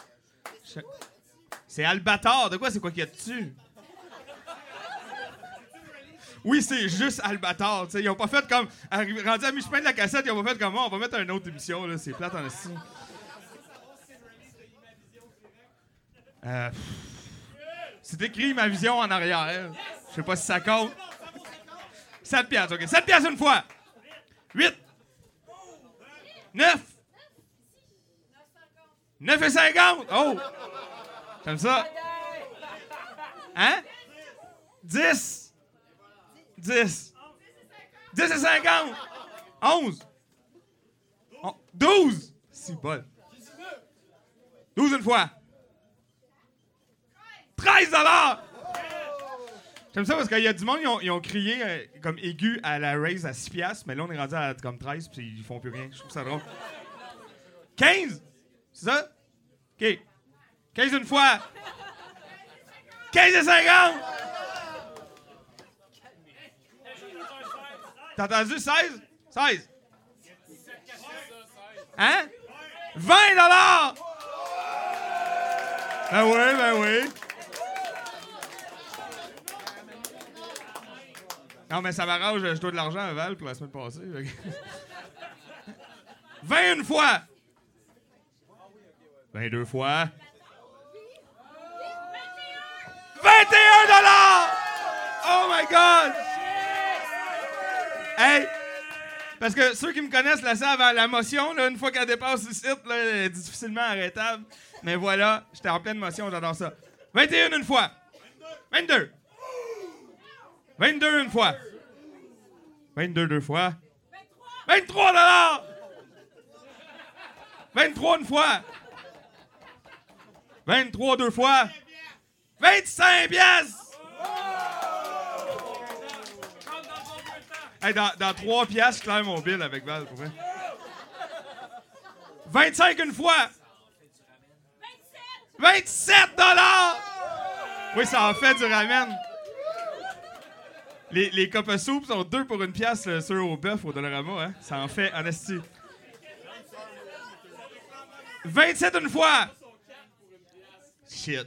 C'est Albator. De quoi c'est quoi qu'il y a dessus? Oui, c'est juste Albator. Ils ont pas fait comme. Rendu à mi-chemin de la cassette, ils ont pas fait comme. Oh, on va mettre une autre émission. là. C'est plate en esti. Euh. C'est écrit ma vision en arrière. Je sais pas si ça compte. 7 piastres, OK. 7 piastres une fois. 8. 9. 9 et 50. Oh! J'aime ça. Hein? 10. 10. 10 et 50. 11. Oh, 12. C'est bon. 12 une fois. 13 dollars. J'aime ça parce qu'il y a du monde, ils ont, crié euh, comme aigu à la raise à 6 piastres, mais là, on est rendu à comme 13, puis ils font plus rien. Je trouve ça drôle. 15? C'est ça? OK. 15 une fois. 15 et 50! T'as entendu 16? 16. Hein? 20 dollars! Ben oui, ben oui. Non, mais ça m'arrange, je dois de l'argent à Val pour la semaine passée. fait que- 21 fois! 22 fois. 21 dollars! Oh my God! Hey! Parce que ceux qui me connaissent le savent, hein, la motion, là, une fois qu'elle dépasse le site, là, elle est difficilement arrêtable. Mais voilà, j'étais en pleine motion, j'adore ça. 21 une fois. 22. 22 une fois. 22 deux fois. 23 dollars. 23 une fois. 23 deux fois. 25 pièces. Hey, dans, dans 3 pièces, je claire mon bill avec Val, pour vrai. 25 une fois. 27 dollars. Oui, ça en fait du ramen. Les, les cups à sont deux pour une pièce euh, sur au bœuf au Dollarama, hein? Ça en fait en esti. 27 une fois. Shit.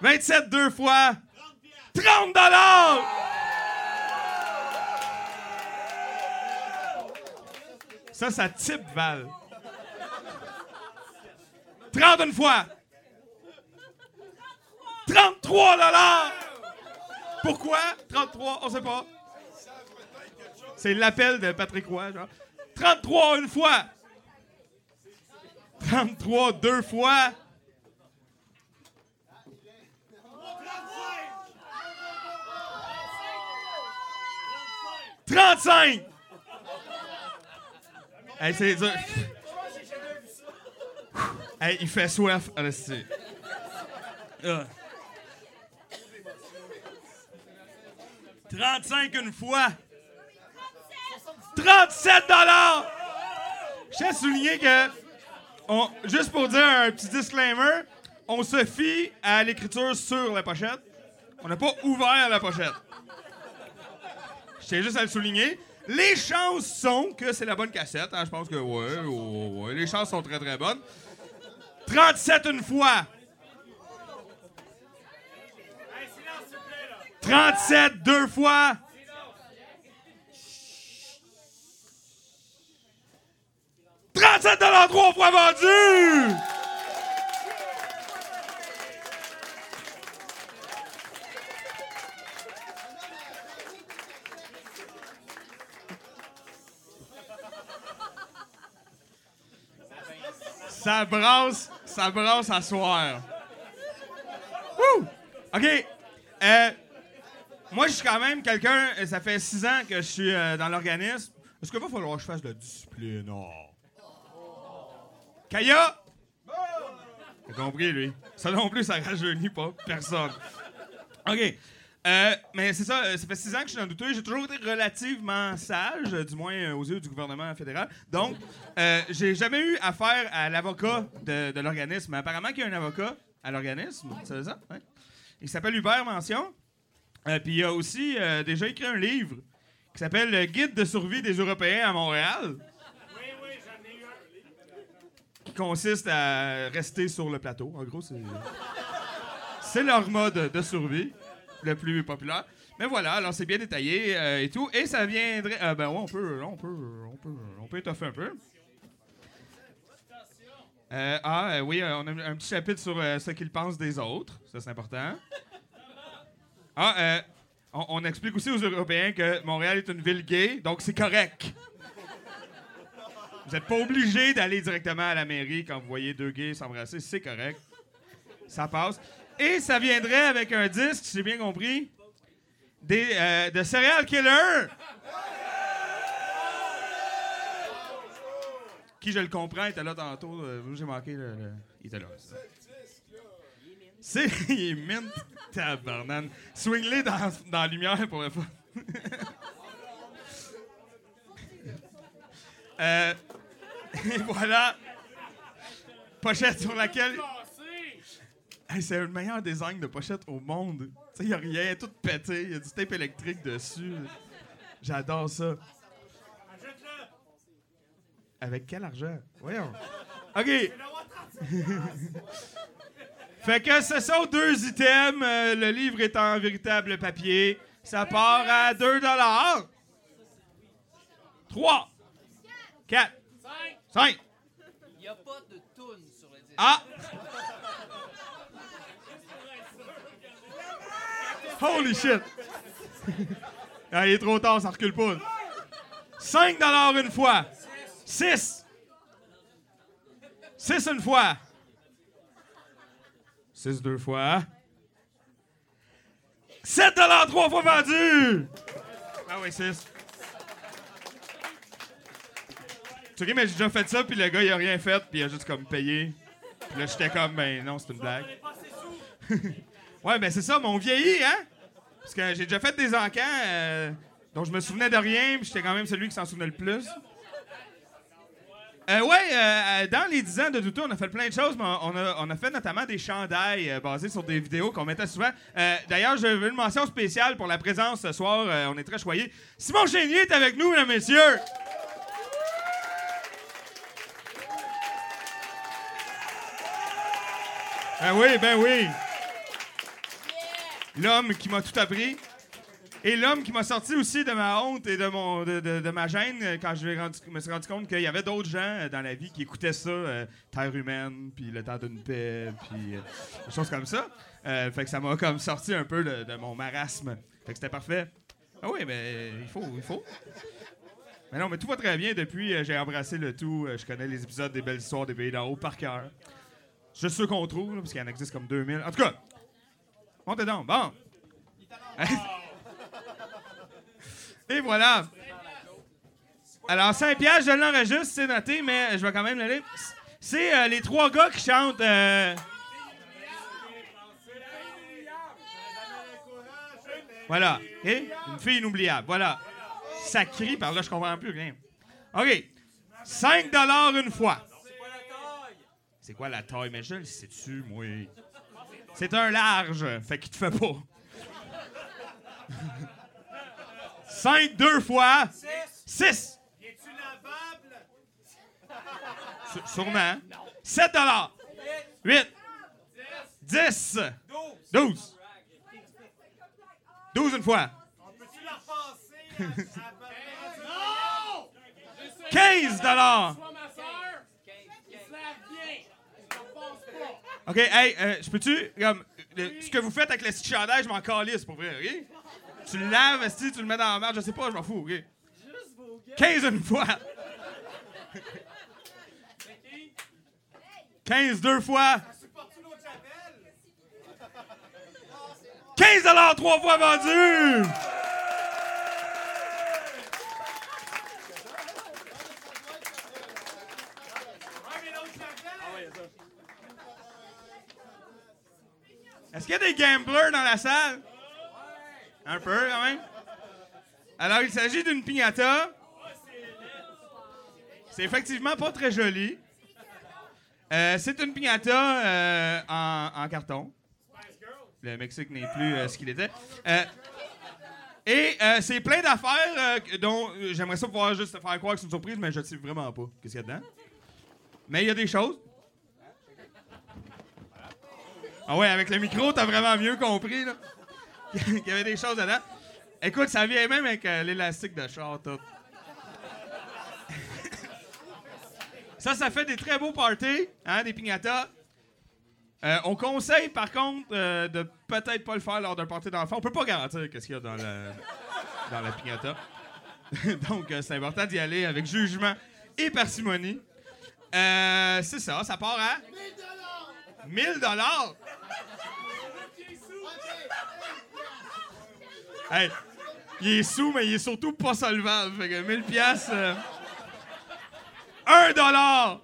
27 deux fois. 30 dollars. Ça, ça type Val. 30 une fois. 33 dollars. Pourquoi? 33, on sait pas. C'est l'appel de Patrick Roy, genre. 33 une fois. 33 deux fois. 35! Hey, c'est dur. Hey, il fait soif. Ah. 35 une fois. 37 dollars. Je tiens à souligner que, juste pour dire un petit disclaimer, on se fie à l'écriture sur la pochette. On n'a pas ouvert la pochette. Je tiens juste à le souligner. Les chances sont que c'est la bonne cassette. hein. Je pense que ouais, ouais. Les chances sont très très bonnes. 37 une fois. 37 deux fois. « 37 dollars trois fois vendu! Ça brasse, ça brasse à soir. Wouh! OK. Euh, moi, je suis quand même quelqu'un, euh, ça fait six ans que je suis euh, dans l'organisme. Est-ce qu'il va falloir que je fasse de la discipline? Non. Kaya! T'as compris, lui? Ça non plus, ça rajeunit pas personne. OK. Euh, mais c'est ça, ça fait six ans que je suis dans le douteux. J'ai toujours été relativement sage, du moins aux yeux du gouvernement fédéral. Donc, j'ai jamais eu affaire à l'avocat de, l'organisme. Apparemment qu'il y a un avocat à l'organisme, c'est ça? Il s'appelle Hubert Mention. Euh, Puis il a aussi euh, déjà écrit un livre qui s'appelle Le Guide de survie des Européens à Montréal. Qui consiste à rester sur le plateau. En gros, c'est. C'est leur mode de survie le plus populaire. Mais voilà, alors c'est bien détaillé euh, et tout. Et ça viendrait. euh, ben ouais, on peut, on peut, on peut, on peut étoffer un peu. Euh, ah oui, on a un petit chapitre sur ce qu'ils pensent des autres. Ça, c'est important. Ah, euh, on, explique aussi aux Européens que Montréal est une ville gay, donc c'est correct. Vous n'êtes pas obligé d'aller directement à la mairie quand vous voyez deux gays s'embrasser, c'est correct. Ça passe. Et ça viendrait avec un disque, si j'ai bien compris, des, euh, de Serial Killer. Qui, je le comprends, était là tantôt. euh, J'ai manqué le- Il était là. C'est. Il est mint, tabarnane. Swing-les dans, dans la lumière pour le fun. euh, et voilà. Pochette sur laquelle. Hey, c'est le meilleur design de pochette au monde. Tu sais, il a rien, tout pété. Il y a du tape électrique dessus. J'adore ça. Avec quel argent? Voyons. OK. fait que ce sont deux items. Euh, le livre est en véritable papier. Ça part à 2 dollars. 3. 4. 5. Il n'y a pas de toune sur le disque. Ah! Holy shit! Ah, il est trop tard, ça recule pas. 5 une fois. 6. 6 une fois. 6 deux fois. 7 trois fois vendu. Ah oui, 6. Tu sais, mais j'ai déjà fait ça, puis le gars, il a rien fait, puis il a juste comme payé. Puis là, j'étais comme, ben non, c'est une blague. ouais, ben c'est ça, mon vieilli, hein? Parce que j'ai déjà fait des encans euh, dont je me souvenais de rien, puis j'étais quand même celui qui s'en souvenait le plus. Euh, ouais, euh, dans les 10 ans de Douteux, on a fait plein de choses, mais on a, on a fait notamment des chandails euh, basés sur des vidéos qu'on mettait souvent. Euh, D'ailleurs, je veux une mention spéciale pour la présence ce soir. euh, on est très choyés. Simon Chénier est avec nous, mesdames, messieurs. Ben oui, ben oui. L'homme qui m'a tout appris. Et l'homme qui m'a sorti aussi de ma honte et de, mon, de, de- de ma gêne euh, quand je me, rendu- me suis rendu compte qu'il y avait d'autres gens euh, dans la vie qui écoutaient ça, euh, Terre humaine, puis Le temps d'une paix, puis euh, des choses comme ça. Euh, fait que ça m'a comme sorti un peu de, de mon marasme. Fait que c'était parfait. Ah oui, mais il faut, il faut. Mais non, mais tout va très bien depuis. j'ai embrassé le tout. je connais les épisodes des belles histoires des pays d'en haut par cœur. Juste ceux qu'on trouve, là, parce qu'il y en existe comme 2000. En tout cas, montez donc. Bon. Et voilà. Alors, 5 piastres, je l'enregistre, c'est noté, mais je vais quand même le lire. C'est euh, les trois gars qui chantent. euh, Voilà. Et une fille inoubliable. Voilà. Ça crie par là, je comprends plus rien. OK. 5 une fois. C'est quoi la taille? Mais je le sais-tu, moi? C'est un large, fait qu'il te fait pas. 5 deux fois. 6. Sûrement. 7 8. 10. 12. 12 une fois. 15 OK, hey, euh, je peux-tu. Comme, le- ce que vous faites avec le petit chandail, je m'en calisse pour vrai, OK? Tu le laves, esti, tu le mets dans la marde, je sais pas, je m'en fous, OK? 15 une fois. 15 deux fois. 15 trois fois vendu. Est-ce qu'il y a des gamblers dans la salle? Un peu, quand même. Alors, il s'agit d'une piñata. C'est effectivement pas très joli. Euh, c'est une piñata euh, en, carton. Le Mexique n'est plus euh, ce qu'il était. Et c'est plein d'affaires dont j'aimerais ça pouvoir juste te faire croire que c'est une surprise, mais je ne sais vraiment pas qu'est-ce qu'il y a dedans. Mais il y a des choses. Ah ouais, avec le micro, t'as vraiment mieux compris, là. Qu'il y avait des choses dedans. Écoute, ça vient même avec euh, l'élastique de char, tout. ça, ça fait des très beaux parties, hein, des piñatas. Euh, on conseille, par contre, euh, de peut-être pas le faire lors d'un party d'enfant. On peut pas garantir qu'est-ce qu'il y a dans la, dans la piñata. Donc, c'est important d'y aller avec jugement et parcimonie. C'est ça, ça part à... 1000 dollars. Hey, il est sous, mais il est surtout pas solvable. Fait que 1000 piastres... euh, 1 dollar.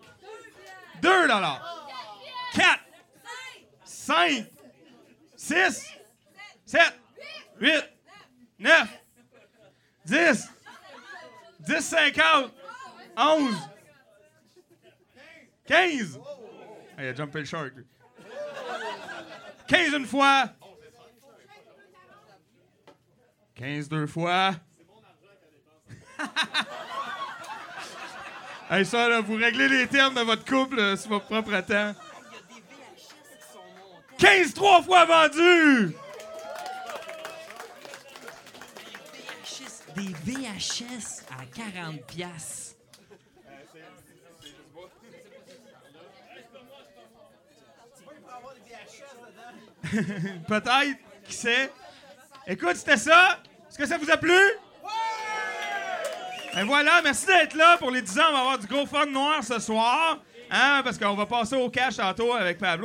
2 dollars. 4. 5. 6. 7. 8. 9. 10. 10, 50. 11. 15. Ah, il a jumpé le shark. lui. 15 une fois. 15 deux fois. hey, ça, là, vous réglez les termes de votre couple euh, sur votre propre temps. 15 trois fois vendu! Des VHS à 40 piastres. Peut-être, qui sait? Écoute, c'était ça. Est-ce que ça vous a plu? Ben voilà, merci d'être là. Pour les 10 ans, on va avoir du gros fun noir ce soir. Hein, parce qu'on va passer au cash tantôt avec Pablo.